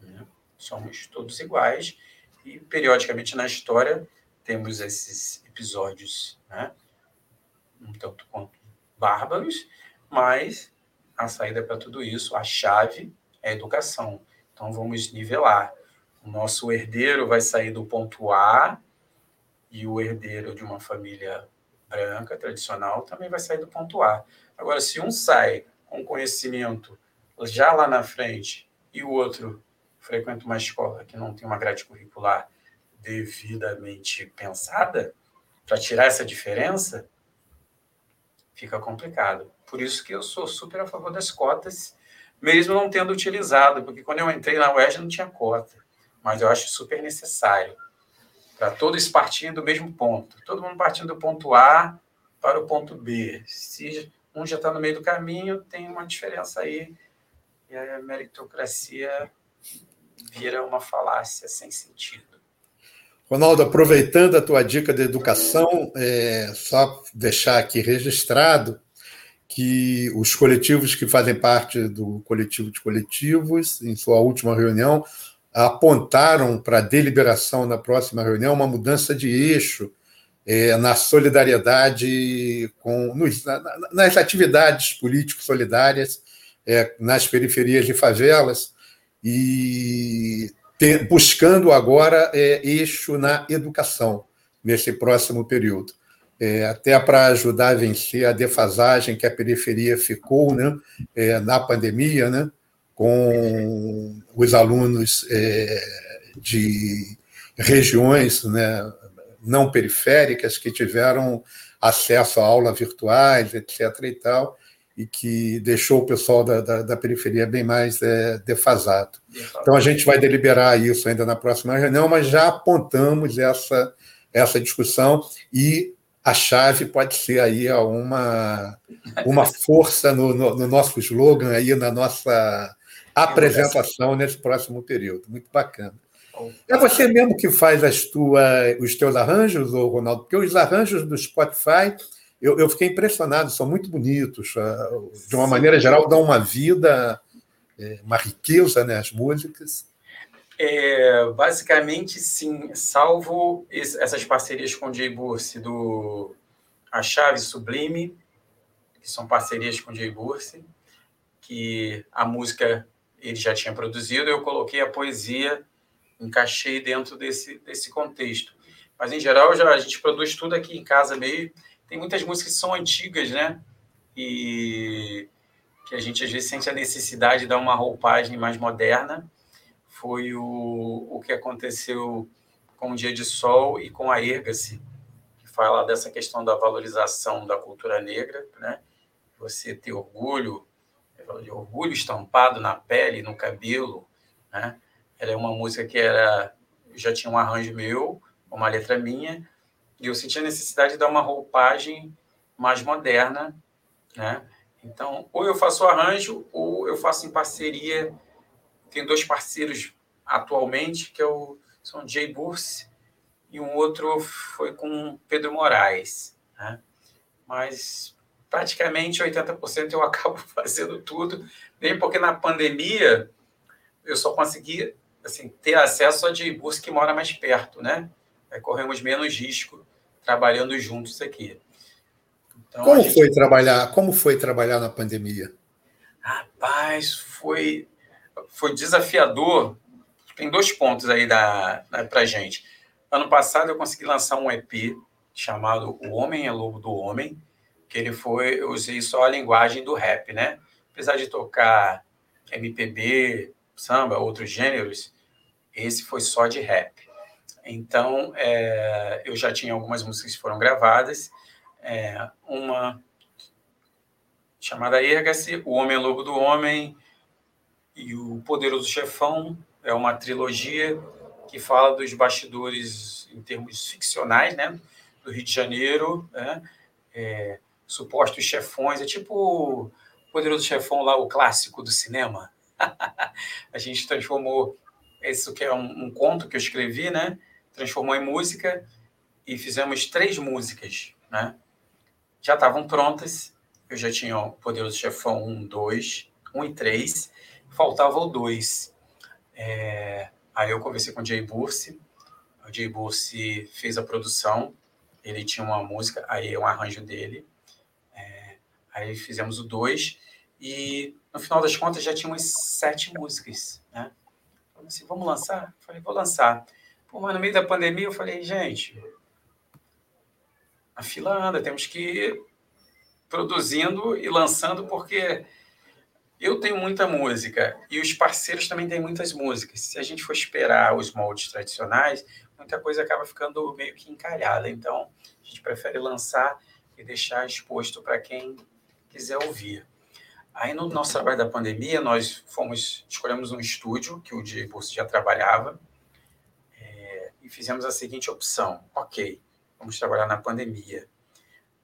Né? Somos todos iguais e, periodicamente, na história, temos esses episódios, né? um tanto quanto bárbaros, mas a saída para tudo isso, a chave é a educação. Então, vamos nivelar. O nosso herdeiro vai sair do ponto A e o herdeiro de uma família branca, tradicional, também vai sair do ponto A. Agora, se um sai com conhecimento já lá na frente e o outro frequenta uma escola que não tem uma grade curricular devidamente pensada, para tirar essa diferença, fica complicado. Por isso que eu sou super a favor das cotas, mesmo não tendo utilizado, porque quando eu entrei na UERJ não tinha cota, mas eu acho super necessário, para todos partindo do mesmo ponto, todo mundo partindo do ponto A para o ponto B. Se um já está no meio do caminho, tem uma diferença aí e a meritocracia vira uma falácia sem sentido. Ronaldo, aproveitando a tua dica de educação, é, só deixar aqui registrado que os coletivos que fazem parte do coletivo de coletivos, em sua última reunião, apontaram para a deliberação na próxima reunião uma mudança de eixo é, na solidariedade com nos, nas atividades políticos solidárias é, nas periferias de favelas. E buscando agora é, eixo na educação nesse próximo período. É, até para ajudar a vencer a defasagem que a periferia ficou né, é, na pandemia, né, com os alunos é, de regiões né, não periféricas que tiveram acesso a aulas virtuais, etc. e tal, e que deixou o pessoal da, da, da periferia bem mais é, defasado. Então, a gente vai deliberar isso ainda na próxima reunião, mas já apontamos essa, essa discussão e a chave pode ser aí uma, uma força no, no, no nosso slogan, aí, na nossa apresentação nesse próximo período. Muito bacana. É você mesmo que faz as tua, os teus arranjos, Ronaldo? Porque os arranjos do Spotify eu, eu fiquei impressionado, são muito bonitos. Ah, de uma maneira geral, dão uma vida, é, uma riqueza né, as músicas. É, basicamente, sim, salvo essas parcerias com o Jay Burse do A Chave Sublime, que são parcerias com o Jay Burse, que a música ele já tinha produzido, eu coloquei a poesia, encaixei dentro desse, desse contexto. Mas, em geral, já, a gente produz tudo aqui em casa meio. Tem muitas músicas que são antigas, né? E que a gente, às vezes, sente a necessidade de dar uma roupagem mais moderna. Foi o, o que aconteceu com o Dia de Sol e com a Erga-se, que fala dessa questão da valorização da cultura negra, né? Você ter orgulho, orgulho estampado na pele, no cabelo, né? Ela é uma música que era já tinha um arranjo meu, uma letra minha, e eu senti a necessidade de dar uma roupagem mais moderna, né? Então, ou eu faço arranjo, ou eu faço em parceria. Tem dois parceiros atualmente, que é o, são Jay Burse e um outro foi com Pedro Moraes. Né? Mas praticamente 80% eu acabo fazendo tudo, nem porque na pandemia eu só consegui assim, ter acesso a de busca que mora mais perto, né? Aí corremos menos risco trabalhando juntos aqui. Então, como gente... foi trabalhar? Como foi trabalhar na pandemia? Rapaz, foi foi desafiador. Tem dois pontos aí da, da para gente. Ano passado eu consegui lançar um EP chamado O Homem é Lobo do Homem, que ele foi, eu usei só a linguagem do rap, né? Apesar de tocar MPB, samba, outros gêneros, esse foi só de rap. Então, é, eu já tinha algumas músicas que foram gravadas, é, uma chamada Erga-se, O Homem é Lobo do Homem e O Poderoso Chefão, é uma trilogia que fala dos bastidores em termos ficcionais, né, do Rio de Janeiro, né, é, supostos chefões, é tipo o Poderoso Chefão lá, o clássico do cinema, a gente transformou isso que é um, um, conto que eu escrevi, né? Transformou em música e fizemos três músicas, né? Já estavam prontas. Eu já tinha o Poderoso Chefão 1, 2, 1 e 3. Faltava o 2. É... Aí eu conversei com o Jay Bursi. O Jay Bursi fez a produção. Ele tinha uma música, aí é um arranjo dele. É... Aí fizemos o 2 e no final das contas já tinha umas sete músicas, né? Falei assim, vamos lançar? Falei, vou lançar. Pô, mas no meio da pandemia eu falei, gente, a fila anda, temos que ir produzindo e lançando, porque eu tenho muita música e os parceiros também têm muitas músicas. Se a gente for esperar os moldes tradicionais, muita coisa acaba ficando meio que encalhada. Então, a gente prefere lançar e deixar exposto para quem quiser ouvir. Aí, no nosso trabalho da pandemia, nós fomos, escolhemos um estúdio que o Diego já trabalhava fizemos a seguinte opção: ok, vamos trabalhar na pandemia.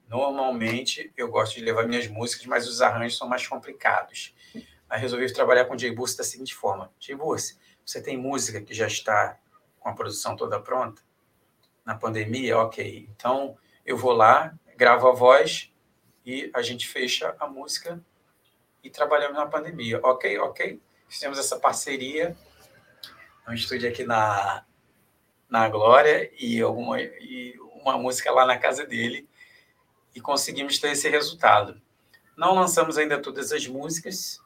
Normalmente, eu gosto de levar minhas músicas, mas os arranjos são mais complicados. Aí resolvi trabalhar com o Jay Burse da seguinte forma: Jay Burse, você tem música que já está com a produção toda pronta? Na pandemia, ok. Então, eu vou lá, gravo a voz e a gente fecha a música e trabalhamos na pandemia. Ok, ok. Fizemos essa parceria um estúdio aqui na, na Glória e, alguma, e uma música lá na casa dele e conseguimos ter esse resultado. Não lançamos ainda todas as músicas,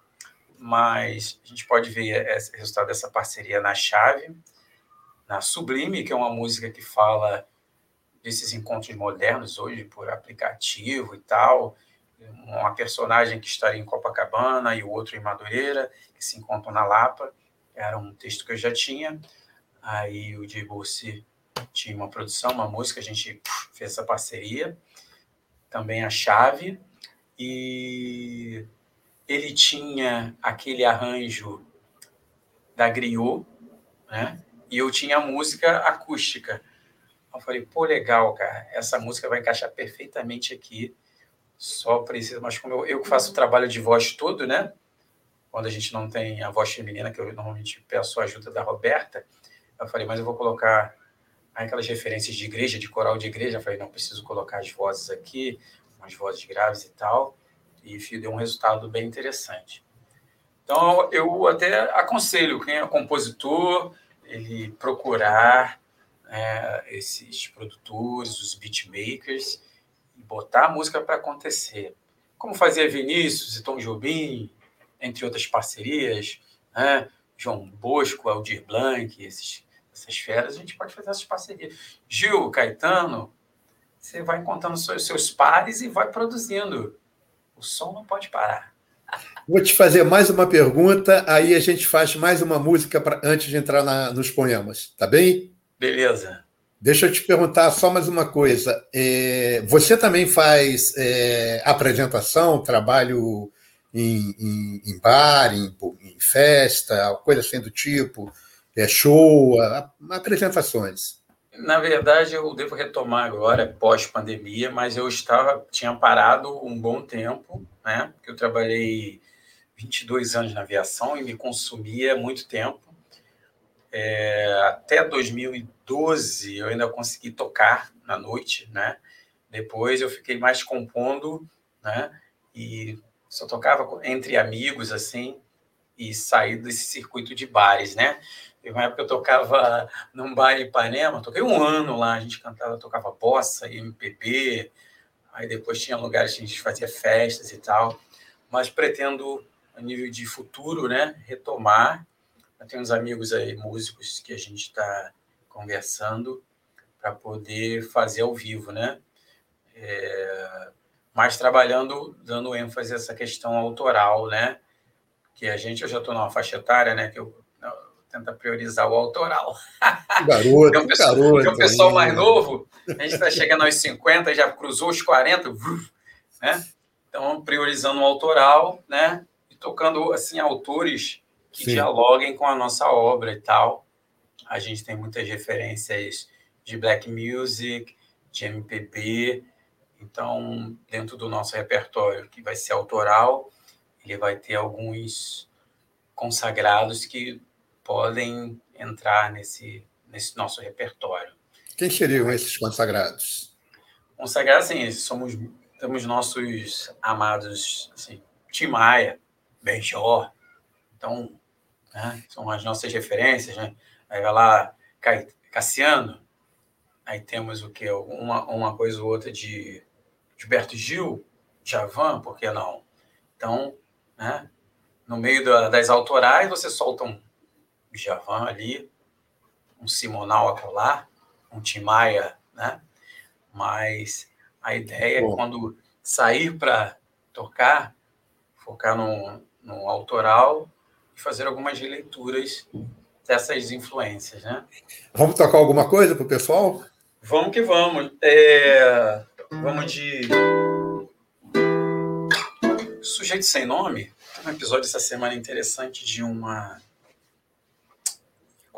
mas a gente pode ver esse resultado dessa parceria na Chave, na Sublime, que é uma música que fala desses encontros modernos hoje por aplicativo e tal, uma personagem que estaria em Copacabana e o outro em Madureira, que se encontram na Lapa. Era um texto que eu já tinha. Aí o Dibucci tinha uma produção, uma música, a gente fez essa parceria. Também a chave. E ele tinha aquele arranjo da griot, né? E eu tinha a música acústica. Eu falei, pô, legal, cara, essa música vai encaixar perfeitamente aqui só precisa, mas como eu, eu faço o trabalho de voz todo, né? Quando a gente não tem a voz feminina, que eu normalmente peço a ajuda da Roberta, eu falei, mas eu vou colocar aquelas referências de igreja, de coral de igreja. Eu falei, não preciso colocar as vozes aqui, umas vozes graves e tal. E deu um resultado bem interessante. Então, eu até aconselho quem é compositor, ele procurar né, esses produtores, os beatmakers, botar a música para acontecer. Como fazia Vinícius e Tom Jobim, entre outras parcerias, né? João Bosco, Aldir Blanc, esses, essas férias, a gente pode fazer essas parcerias. Gil, Caetano, você vai encontrando seus, seus pares e vai produzindo. O som não pode parar. Vou te fazer mais uma pergunta, aí a gente faz mais uma música pra, antes de entrar na, nos poemas, tá bem? Beleza. Deixa eu te perguntar só mais uma coisa. É, você também faz é, apresentação, trabalho em, em, em bar, em, em, festa, coisa assim do tipo, é, show, a, apresentações? Na verdade, eu devo retomar agora, pós-pandemia, mas eu estava tinha parado um bom tempo, né? Eu trabalhei 22 anos na aviação e me consumia muito tempo. É, até 2012 eu ainda consegui tocar na noite, né? Depois eu fiquei mais compondo, né? E só tocava entre amigos assim e saí desse circuito de bares, né? Teve uma época que eu tocava num bar em Ipanema, toquei um ano lá, a gente cantava, tocava bossa, MPB, aí depois tinha lugares que a gente fazia festas e tal, mas pretendo, a nível de futuro, né, retomar. Eu tenho uns amigos aí, músicos, que a gente está conversando para poder fazer ao vivo, né? É, mas trabalhando, dando ênfase a essa questão autoral, né? Que a gente, eu já estou numa faixa etária, né? Que eu tenta priorizar o autoral. Garoto, um pessoal, garoto, tem um pessoal mais novo, a gente está chegando aos 50, já cruzou os 40, né? Então, priorizando o autoral, né? E tocando, assim, autores que Sim. dialoguem com a nossa obra e tal. A gente tem muitas referências de black music, de MPB. Então, dentro do nosso repertório, que vai ser autoral, ele vai ter alguns consagrados que podem entrar nesse, nesse nosso repertório. Quem seriam esses consagrados? Consagrados, assim, somos, temos nossos amados, assim, Tim Maia, Benjor, então, né, são as nossas referências, né? Aí vai lá, Cassiano, aí temos o que? Uma, uma coisa ou outra de Gilberto Gil, Javan, por que não? Então, né, no meio da, das autorais, você solta um Djavan ali, um Simonal a colar, um Timaya, né? Mas a ideia Bom. é quando sair para tocar, focar no, no autoral e fazer algumas releituras dessas influências, né? Vamos tocar alguma coisa para o pessoal? Vamos que vamos. É... Vamos de Sujeito Sem Nome. Tem um episódio essa semana interessante de uma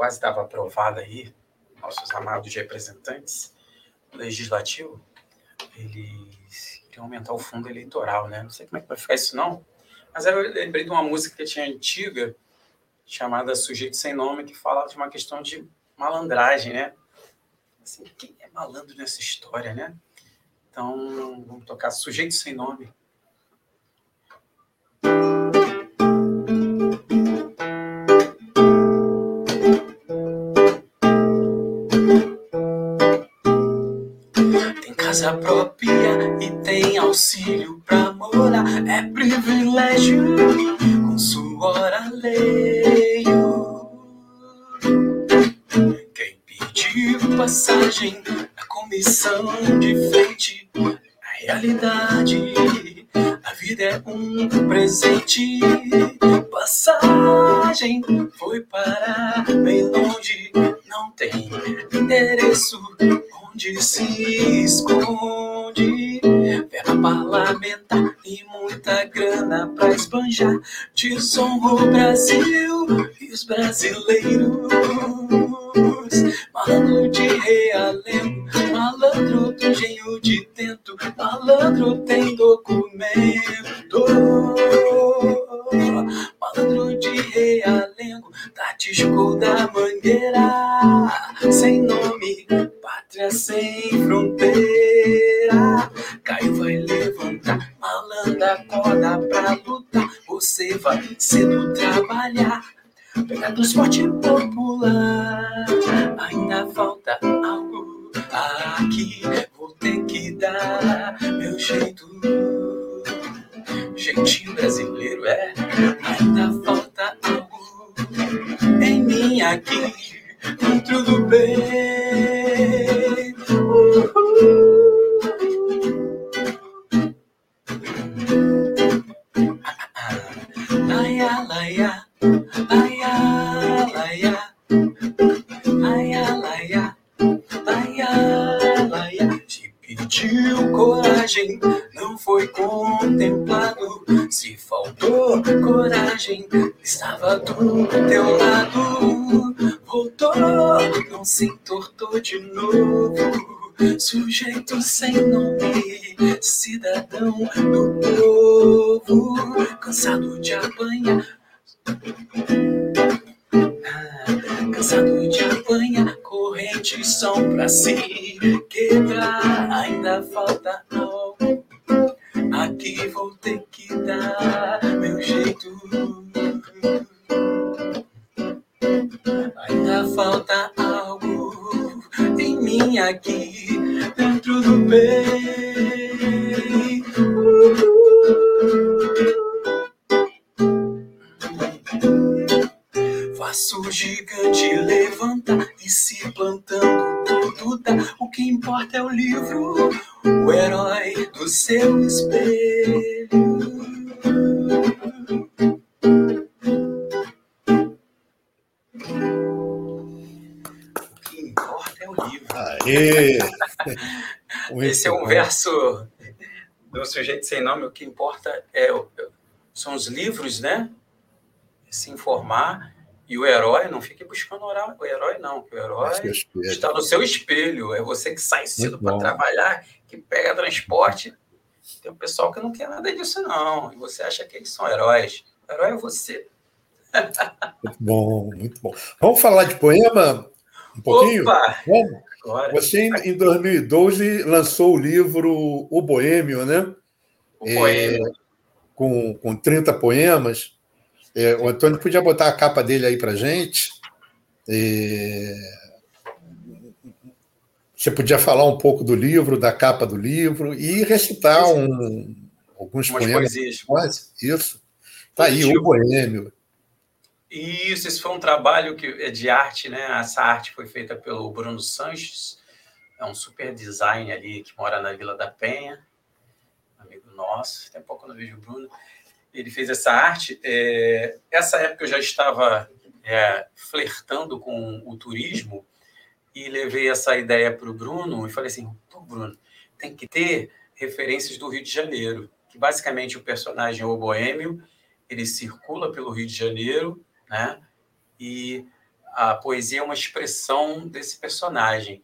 quase estava aprovada aí, nossos amados representantes legislativo, eles queriam aumentar o fundo eleitoral, né? Não sei como é que vai ficar isso não, mas eu lembrei de uma música que tinha antiga, chamada Sujeito Sem Nome, que fala de uma questão de malandragem, né? Assim, quem é malandro nessa história, né? Então, vamos tocar Sujeito Sem Nome. Casa própria e tem auxílio pra morar. É privilégio com suor alheio. Quem pediu passagem na comissão de frente, a realidade, a vida é um presente. Passagem foi parar bem longe, não tem endereço onde se esconde verba parlamentar e muita grana pra esbanjar. Desonra o Brasil e os brasileiros. Malandro de realengo, malandro do engenho de tento, malandro tem documento. Malandro de realengo, tatisco da mangueira, sem nome pátria sem fronteira. Caio vai levantar, malandra acorda pra lutar. Você vai cedo trabalhar, pegar transporte popular. Ainda falta algo aqui, vou ter que dar meu jeito. Jeitinho brasileiro é, ainda falta algo em mim aqui. Dentro do bem. Uhul. Laia, laia, laia, laia, laia, laia, laia, laia. Te pediu coragem, não foi contemplado. Se faltou coragem, estava do teu lado. Voltou, não se entortou de novo. Sujeito sem nome, cidadão do povo, cansado de apanhar. Ah, cansado de apanhar, correntes são pra se quebrar. Ainda falta algo, aqui vou ter que dar meu jeito. Ainda falta algo em mim aqui dentro do peito. Faço o gigante levantar e se plantando tudo dá. O que importa é o livro, o herói do seu espelho. Aê! Esse é um verso do sujeito sem nome. O que importa é são os livros, né? Se informar. E o herói, não fique buscando orar. O herói não, o herói está no seu espelho. É você que sai cedo para trabalhar, que pega transporte. Tem um pessoal que não quer nada disso, não. E você acha que eles são heróis. O herói é você. Muito bom, muito bom. Vamos falar de poema um pouquinho? Opa! Vamos. Agora, Você, em em 2012, lançou o livro O Boêmio, né? o poema. Com, com 30 poemas. É, o Antônio podia botar a capa dele aí para gente. É, Você podia falar um pouco do livro, da capa do livro e recitar um, alguns Umas poemas. poesias. Quase, Isso. Tá aí, o Boêmio. Isso, esse foi um trabalho que é de arte, né? Essa arte foi feita pelo Bruno Sanches, é um super design ali que mora na Vila da Penha, amigo nosso. Tem pouco eu não vejo o Bruno. Ele fez essa arte. É, essa época eu já estava é, flertando com o turismo e levei essa ideia para o Bruno e falei assim: Pô, Bruno, tem que ter referências do Rio de Janeiro, que basicamente o personagem o boêmio ele circula pelo Rio de Janeiro, né? E a poesia é uma expressão desse personagem.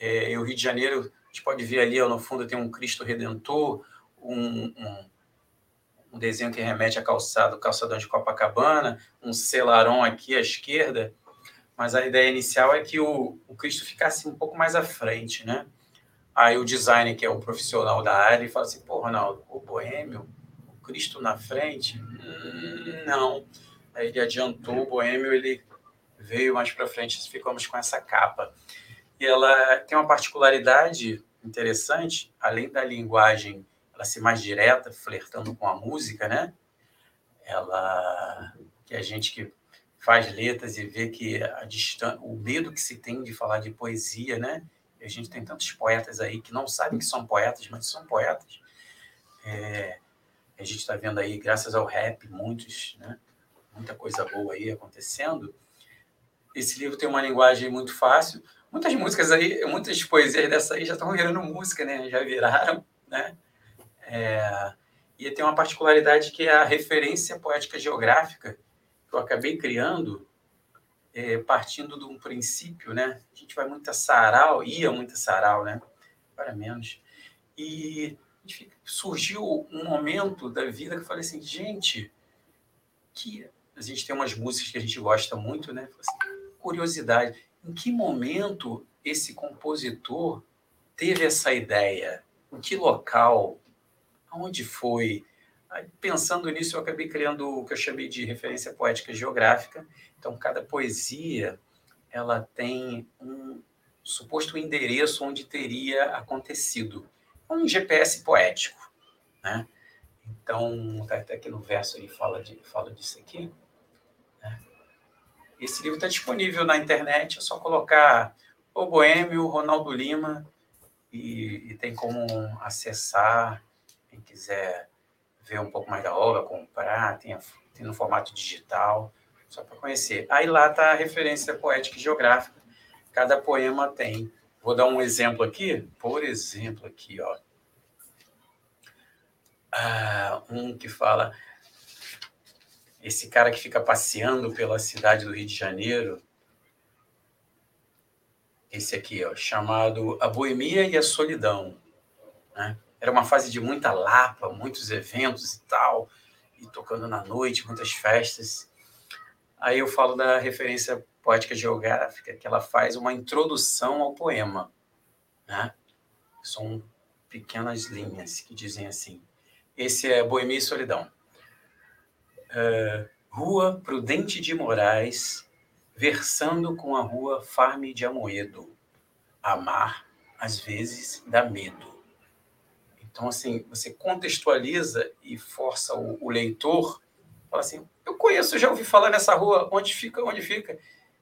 É, e o Rio de Janeiro, a gente pode ver ali ó, no fundo tem um Cristo Redentor, um, um, um desenho que remete a calçado, calçadão de Copacabana, um celaron aqui à esquerda, mas a ideia inicial é que o, o Cristo ficasse um pouco mais à frente, né? Aí o designer, que é o profissional da área, ele fala assim, pô, Ronaldo, o boêmio, o Cristo na frente? Hum, não. Aí ele adiantou o boêmio, ele veio mais para frente, ficamos com essa capa. E ela tem uma particularidade interessante, além da linguagem ela ser mais direta, flertando com a música, né? Ela que a gente que faz letras e vê que a distan... o medo que se tem de falar de poesia, né? E a gente tem tantos poetas aí que não sabem que são poetas, mas são poetas. É, a gente está vendo aí, graças ao rap, muitos, né? Muita coisa boa aí acontecendo. Esse livro tem uma linguagem muito fácil. Muitas músicas aí, muitas poesias dessa aí já estão virando música, né? Já viraram, né? É, e tem uma particularidade que é a referência poética geográfica que eu acabei criando é, partindo de um princípio, né? A gente vai muito a sarau, ia muito a sarau, né? Para menos. E surgiu um momento da vida que eu falei assim, gente, que a gente tem umas músicas que a gente gosta muito, né? Assim, curiosidade, em que momento esse compositor teve essa ideia? Em que local? Aonde foi? Aí, pensando nisso, eu acabei criando o que eu chamei de referência poética geográfica. Então, cada poesia ela tem um suposto endereço onde teria acontecido. Um GPS poético, né? Então, tá até aqui no verso ele fala, de, fala disso aqui. Esse livro está disponível na internet, é só colocar o Boêmio, Ronaldo Lima, e, e, tem como acessar, quem quiser ver um pouco mais da obra, comprar, tem, tem no formato digital, só para conhecer. Aí lá está a referência poética e geográfica, cada poema tem. Vou dar um exemplo aqui, por exemplo, aqui, ó. Ah, um que fala esse cara que fica passeando pela cidade do Rio de Janeiro, esse aqui, ó, chamado A Boemia e a Solidão. Né? Era uma fase de muita lapa, muitos eventos e tal, e tocando na noite, muitas festas. Aí eu falo da referência poética geográfica, que ela faz uma introdução ao poema. Né? São pequenas linhas que dizem assim. Esse é Boemia e Solidão. Uh, rua Prudente de Moraes, versando com a rua Farme de Amoedo. Amar, às vezes, dá medo. Então, assim, você contextualiza e força o, o leitor, fala assim, eu conheço, já ouvi falar nessa rua, onde fica, onde fica?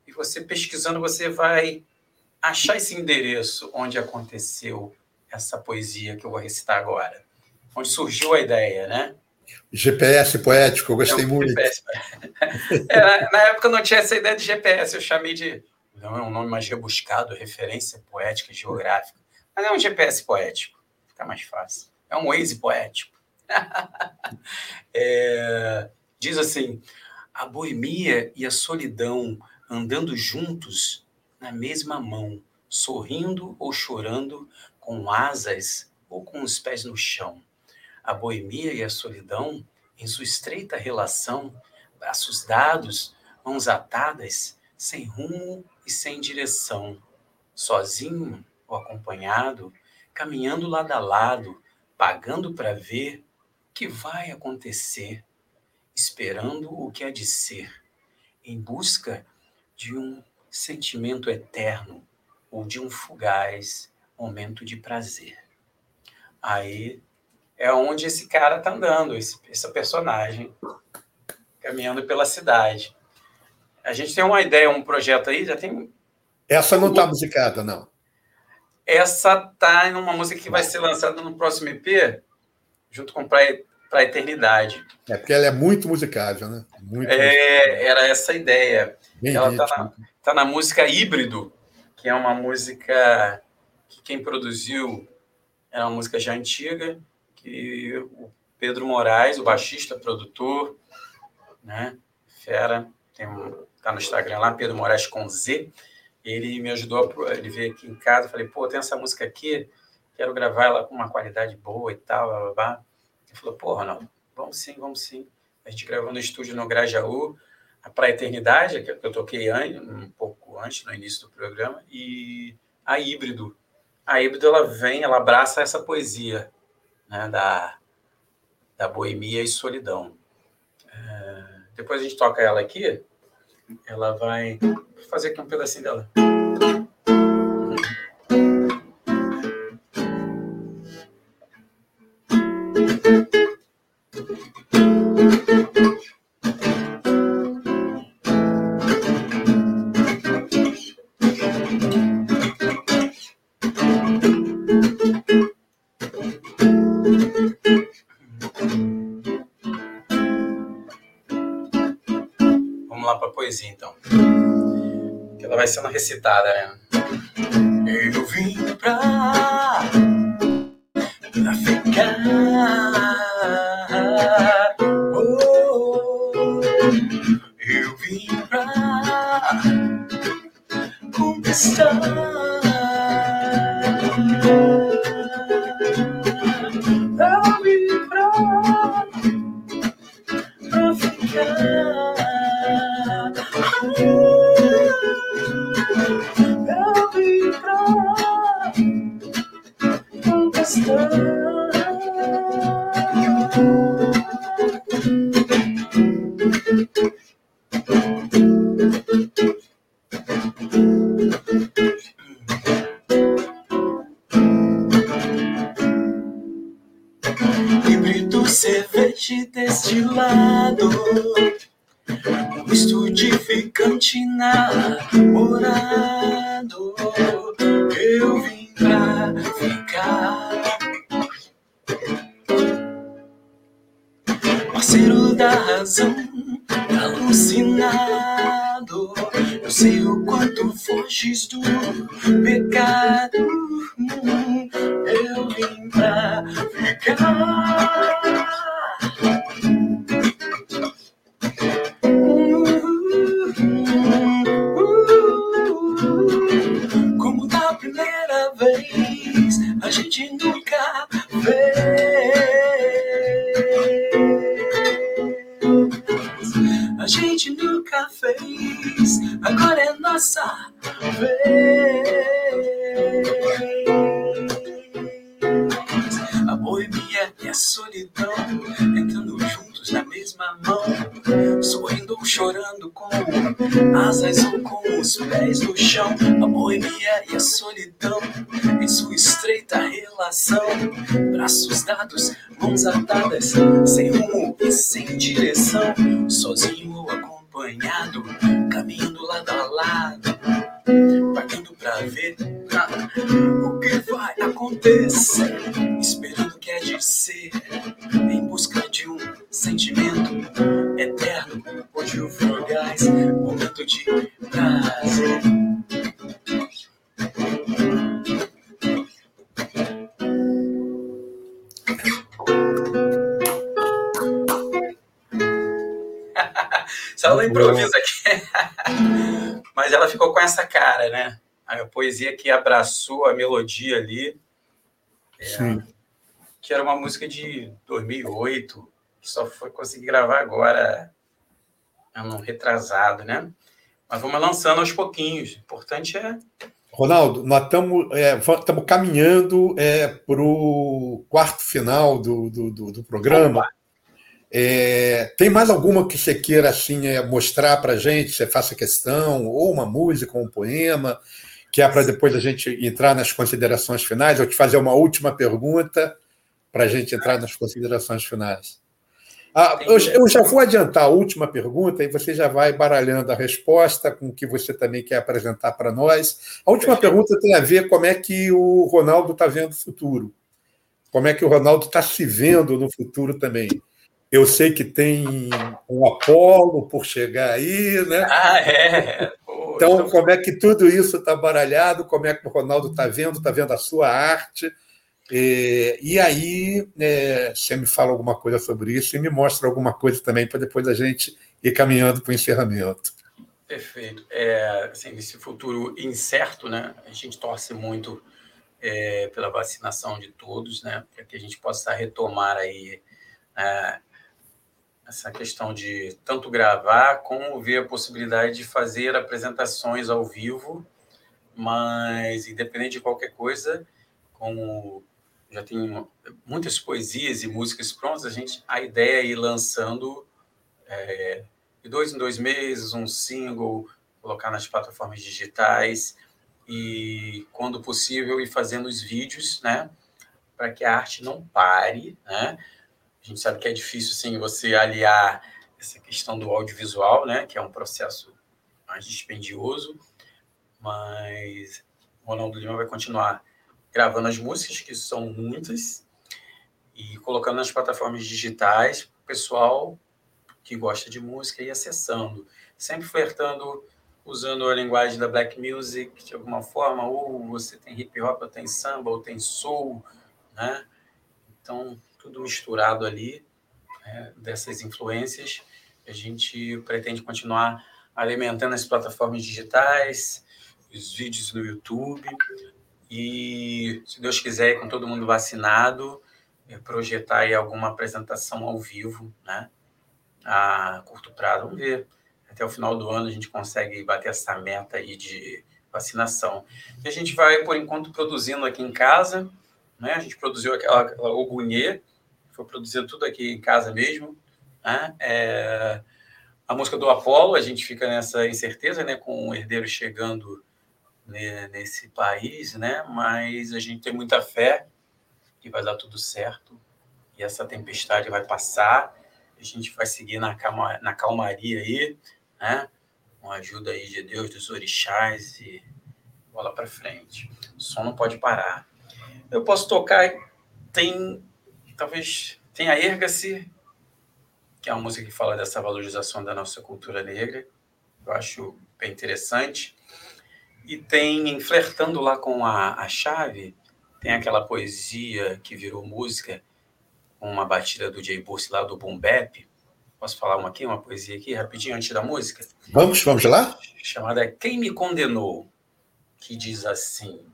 E você pesquisando, você vai achar esse endereço onde aconteceu essa poesia que eu vou recitar agora. Onde surgiu a ideia, né? GPS poético, eu gostei é muito. GPS. É, na época não tinha essa ideia de GPS, eu chamei de. Não é um nome mais rebuscado, referência poética geográfica. Mas é um GPS poético, fica mais fácil. É um Waze poético. é, diz assim: a boemia e a solidão andando juntos na mesma mão, sorrindo ou chorando, com asas ou com os pés no chão a boemia e a solidão, em sua estreita relação, braços dados, mãos atadas, sem rumo e sem direção, sozinho ou acompanhado, caminhando lado a lado, pagando para ver o que vai acontecer, esperando o que há de ser, em busca de um sentimento eterno ou de um fugaz momento de prazer. Aí é onde esse cara está andando, esse, essa personagem, caminhando pela cidade. A gente tem uma ideia, um projeto aí, já tem. Essa não está musicada, não. Essa está em uma música que vai ser lançada no próximo EP, junto com Para a Eternidade. É porque ela é muito musicável, né? Muito é, era essa a ideia. Bem ela está na, tá na música Híbrido, que é uma música que quem produziu é uma música já antiga, que o Pedro Moraes, o baixista, produtor, né, fera, tem um, tá no Instagram lá, Pedro Moraes com Z, ele me ajudou, ele veio aqui em casa, falei, pô, tem essa música aqui, quero gravar ela com uma qualidade boa e tal, blá, blá, blá. Ele falou, porra, não, vamos sim, vamos sim. A gente gravou no estúdio no Grajaú, para a Eternidade, que eu toquei um pouco antes, no início do programa, e a Híbrido. A Híbrido, ela vem, ela abraça essa poesia, né, da, da boemia e solidão. É, depois a gente toca ela aqui, ela vai fazer aqui um pedacinho dela. Vai sendo recitada, né? Poesia que abraçou a melodia ali. É, que era uma música de 2008, que só foi conseguir gravar agora, ano retrasado, né? Mas vamos lançando aos pouquinhos. O importante é. Ronaldo, nós estamos é, caminhando é, para o quarto final do, do, do, do programa. É, tem mais alguma que você queira assim é, mostrar para a gente? Você faça questão, ou uma música, ou um poema, que é para depois a gente entrar nas considerações finais, ou te fazer uma última pergunta para a gente entrar nas considerações finais. Ah, eu, eu, já vou adiantar a última pergunta e você já vai baralhando a resposta com o que você também quer apresentar para nós. A última pergunta tem a ver como é que o Ronaldo está vendo o futuro. Como é que o Ronaldo está se vendo no futuro também. Eu sei que tem um Apolo por chegar aí, né? Ah, é. Pô, então, então, como é que tudo isso está baralhado? Como é que o Ronaldo está vendo? Está vendo a sua arte? E, e aí, é, você me fala alguma coisa sobre isso e me mostra alguma coisa também para depois a gente ir caminhando para o encerramento. Perfeito. É, assim, esse futuro incerto, né? A gente torce muito é, pela vacinação de todos, né? Para que a gente possa retomar aí é, essa questão de tanto gravar como ver a possibilidade de fazer apresentações ao vivo, mas independente de qualquer coisa, como já tem muitas poesias e músicas prontas, a gente a ideia é ir lançando é, de dois em dois meses um single, colocar nas plataformas digitais e quando possível ir fazendo os vídeos, né, para que a arte não pare, né? A gente sabe que é difícil sim você aliar essa questão do audiovisual, né, que é um processo mais dispendioso, mas o Ronaldo Lima vai continuar gravando as músicas, que são muitas, e colocando nas plataformas digitais, o pessoal que gosta de música e acessando, sempre flertando, usando a linguagem da black music de alguma forma, ou você tem hip hop, ou tem samba, ou tem soul, né? Então, tudo misturado ali, né, dessas influências. A gente pretende continuar alimentando as plataformas digitais, os vídeos no YouTube e, se Deus quiser, com todo mundo vacinado, é, projetar aí alguma apresentação ao vivo, né? A curto prazo, vamos ver. Até o final do ano a gente consegue bater essa meta aí de vacinação. E a gente vai, por enquanto, produzindo aqui em casa, né? A gente produziu aquela, aquela Ogunhê, foi produzido tudo aqui em casa mesmo. Né? É, a música do Apolo, a gente fica nessa incerteza, né, com o herdeiro chegando né, nesse país, né? Mas a gente tem muita fé que vai dar tudo certo e essa tempestade vai passar. A gente vai seguir na, calma, na calmaria aí, né? Com a ajuda aí de Deus, dos orixás e bola para frente. O som não pode parar. Eu posso tocar, tem, talvez, tem a Erga-se, que é uma música que fala dessa valorização da nossa cultura negra. Eu acho bem interessante. E tem, flertando lá com a, a chave, tem aquela poesia que virou música, com uma batida do Jay Burse lá do Boom Bap. Posso falar uma aqui, uma poesia aqui, rapidinho, antes da música? Vamos, vamos lá? Chamada Quem Me Condenou, que diz assim,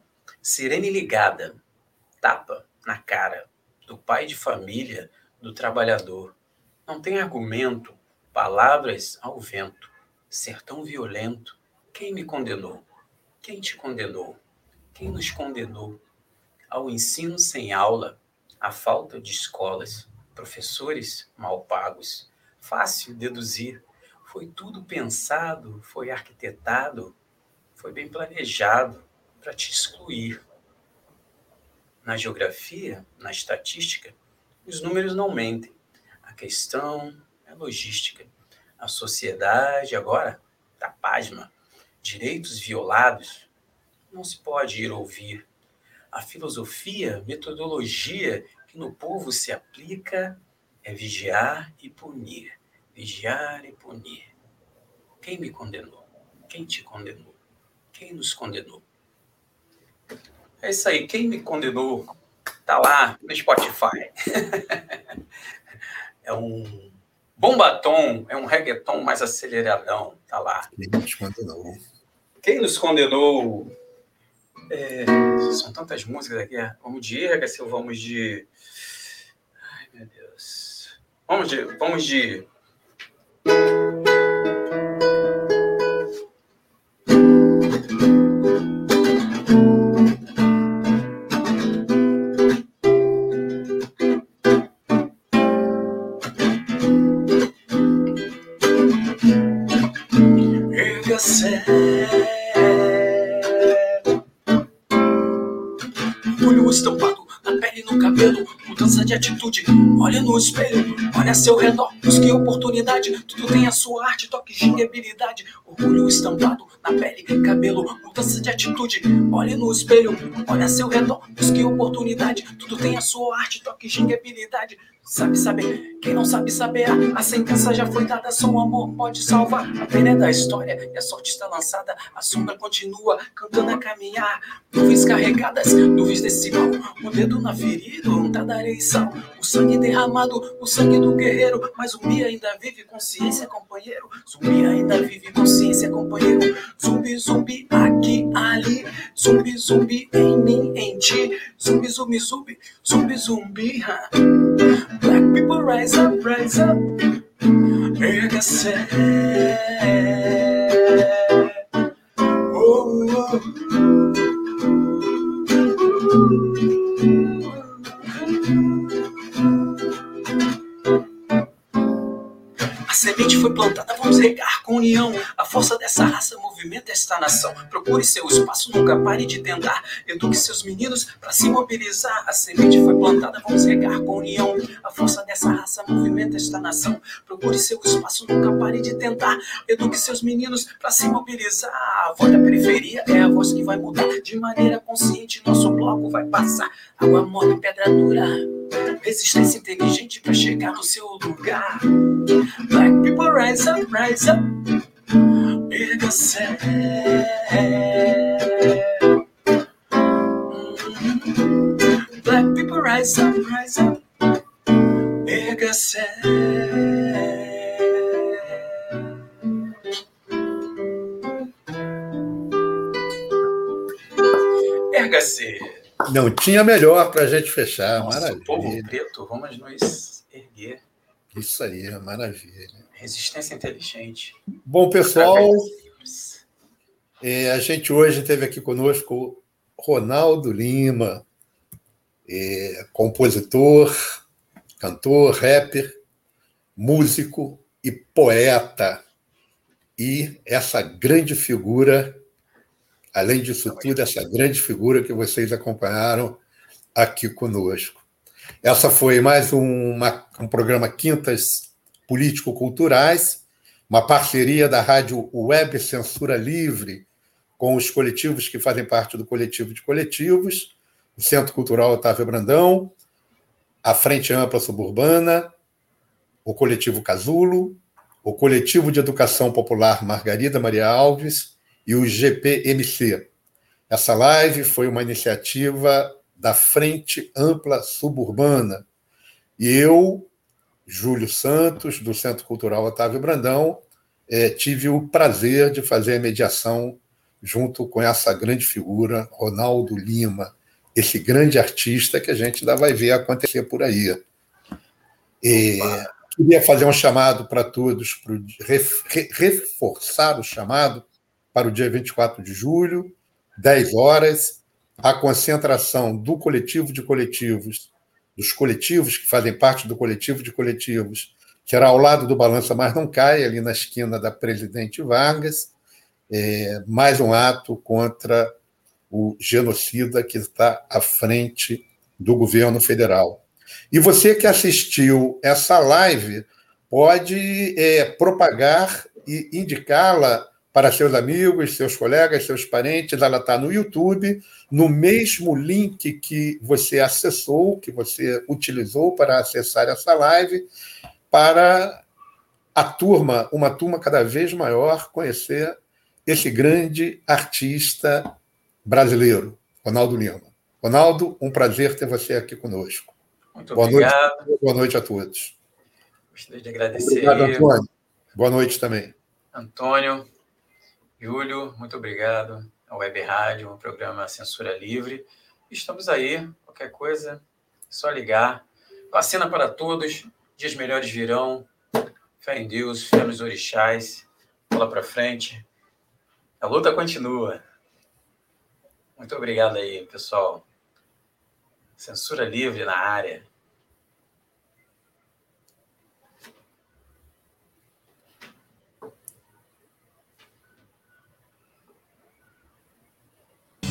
Sirene ligada, tapa na cara do pai de família, do trabalhador. Não tem argumento, palavras ao vento, ser tão violento. Quem me condenou? Quem te condenou? Quem nos condenou? Ao ensino sem aula, à falta de escolas, professores mal pagos. Fácil deduzir. Foi tudo pensado, foi arquitetado, foi bem planejado para te excluir. Na geografia, na estatística, os números não mentem. A questão é logística. A sociedade agora está pasma direitos violados, não se pode ir ouvir. A filosofia, metodologia que no povo se aplica é vigiar e punir, vigiar e punir. Quem me condenou? Quem te condenou? Quem nos condenou? É isso aí, quem me condenou tá lá no Spotify. é um bom batom, é um reggaeton mais aceleradão, tá lá. Quem nos condenou? Quem nos condenou? É, são tantas músicas aqui. Vamos de ou vamos de. Ai, meu Deus. Vamos de. Vamos de a seu redor, busque oportunidade. Tudo tem a sua arte, toque, ginga, habilidade. Orgulho estampado na pele, cabelo, mudança de atitude. Olhe no espelho, olha a seu redor, busque oportunidade. Tudo tem a sua arte, toque, ginga, habilidade. Sabe saber, quem não sabe saber, a sentença já foi dada, só o amor pode salvar. A pena é da história e a sorte está lançada, a sombra continua cantando a caminhar. Nuvens carregadas, nuvens desse mal, o dedo na ferida, untada areia e sal. O sangue derramado, o sangue do guerreiro, mas zumbi ainda vive, consciência, companheiro. Zumbi ainda vive, consciência, companheiro. Zumbi, zumbi, aqui, ali. Zumbi, zumbi, em mim, em ti. Zumbi, zumbi, zumbi, zumbi, zumbi. Black people rise up, rise up. Erga-se. Oh, oh. Semente foi plantada, vamos regar com união. A força dessa raça movimenta esta nação. Procure seu espaço, nunca pare de tentar. Eduque seus meninos para se mobilizar. A semente foi plantada, vamos regar com união. A força dessa raça movimenta esta nação. Procure seu espaço, nunca pare de tentar. Eduque seus meninos para se mobilizar. A voz da periferia é a voz que vai mudar. De maneira consciente, nosso bloco vai passar. Água mole, pedra dura. Resistência inteligente para chegar no seu lugar. Black people rise up, rise up. Erga-se. Black people rise up, rise up. Erga-se. Erga-se. Não tinha melhor para a gente fechar. Nossa, maravilha. povo preto, vamos nos erguer. Isso aí, maravilha. Resistência inteligente. Bom, pessoal, é, a gente hoje teve aqui conosco Ronaldo Lima, é, compositor, cantor, rapper, músico e poeta. E essa grande figura, além disso tudo, essa grande figura que vocês acompanharam aqui conosco. Essa foi mais uma, um programa Quintas Político-Culturais. uma parceria da rádio Web Censura Livre com os coletivos que fazem parte do coletivo de coletivos, o Centro Cultural Otávio Brandão, a Frente Ampla Suburbana, o coletivo Casulo, o coletivo de educação popular Margarida Maria Alves e o GPMC. Essa live foi uma iniciativa da Frente Ampla Suburbana. E eu, Júlio Santos, do Centro Cultural Otávio Brandão, é, tive o prazer de fazer a mediação junto com essa grande figura, Ronaldo Lima, esse grande artista que a gente ainda vai ver acontecer por aí. E, queria fazer um chamado para todos, para reforçar o chamado para o dia 24 de julho, 10 horas, a concentração do coletivo de coletivos, dos coletivos que fazem parte do coletivo de coletivos, que era ao lado do Balança Mas Não Cai, ali na esquina da Presidente Vargas, é, mais um ato contra o genocida que está à frente do governo federal. E você que assistiu essa live pode é, propagar e indicá-la para seus amigos, seus colegas, seus parentes. Ela está no YouTube, no mesmo link que você acessou, que você utilizou para acessar essa live, para a turma, uma turma cada vez maior, conhecer esse grande artista brasileiro, Ronaldo Lima. Ronaldo, um prazer ter você aqui conosco. Muito boa obrigado. Noite, boa noite a todos. Gostaria de agradecer. Obrigado, Antônio. Boa noite também. Antônio, Júlio, muito obrigado. A Web Rádio, um programa Censura Livre. Estamos aí, qualquer coisa, só ligar. Vacina para todos, dias melhores virão. Fé em Deus, fé nos orixás. Bola para frente. A luta continua. Muito obrigado aí, pessoal. Censura livre na área.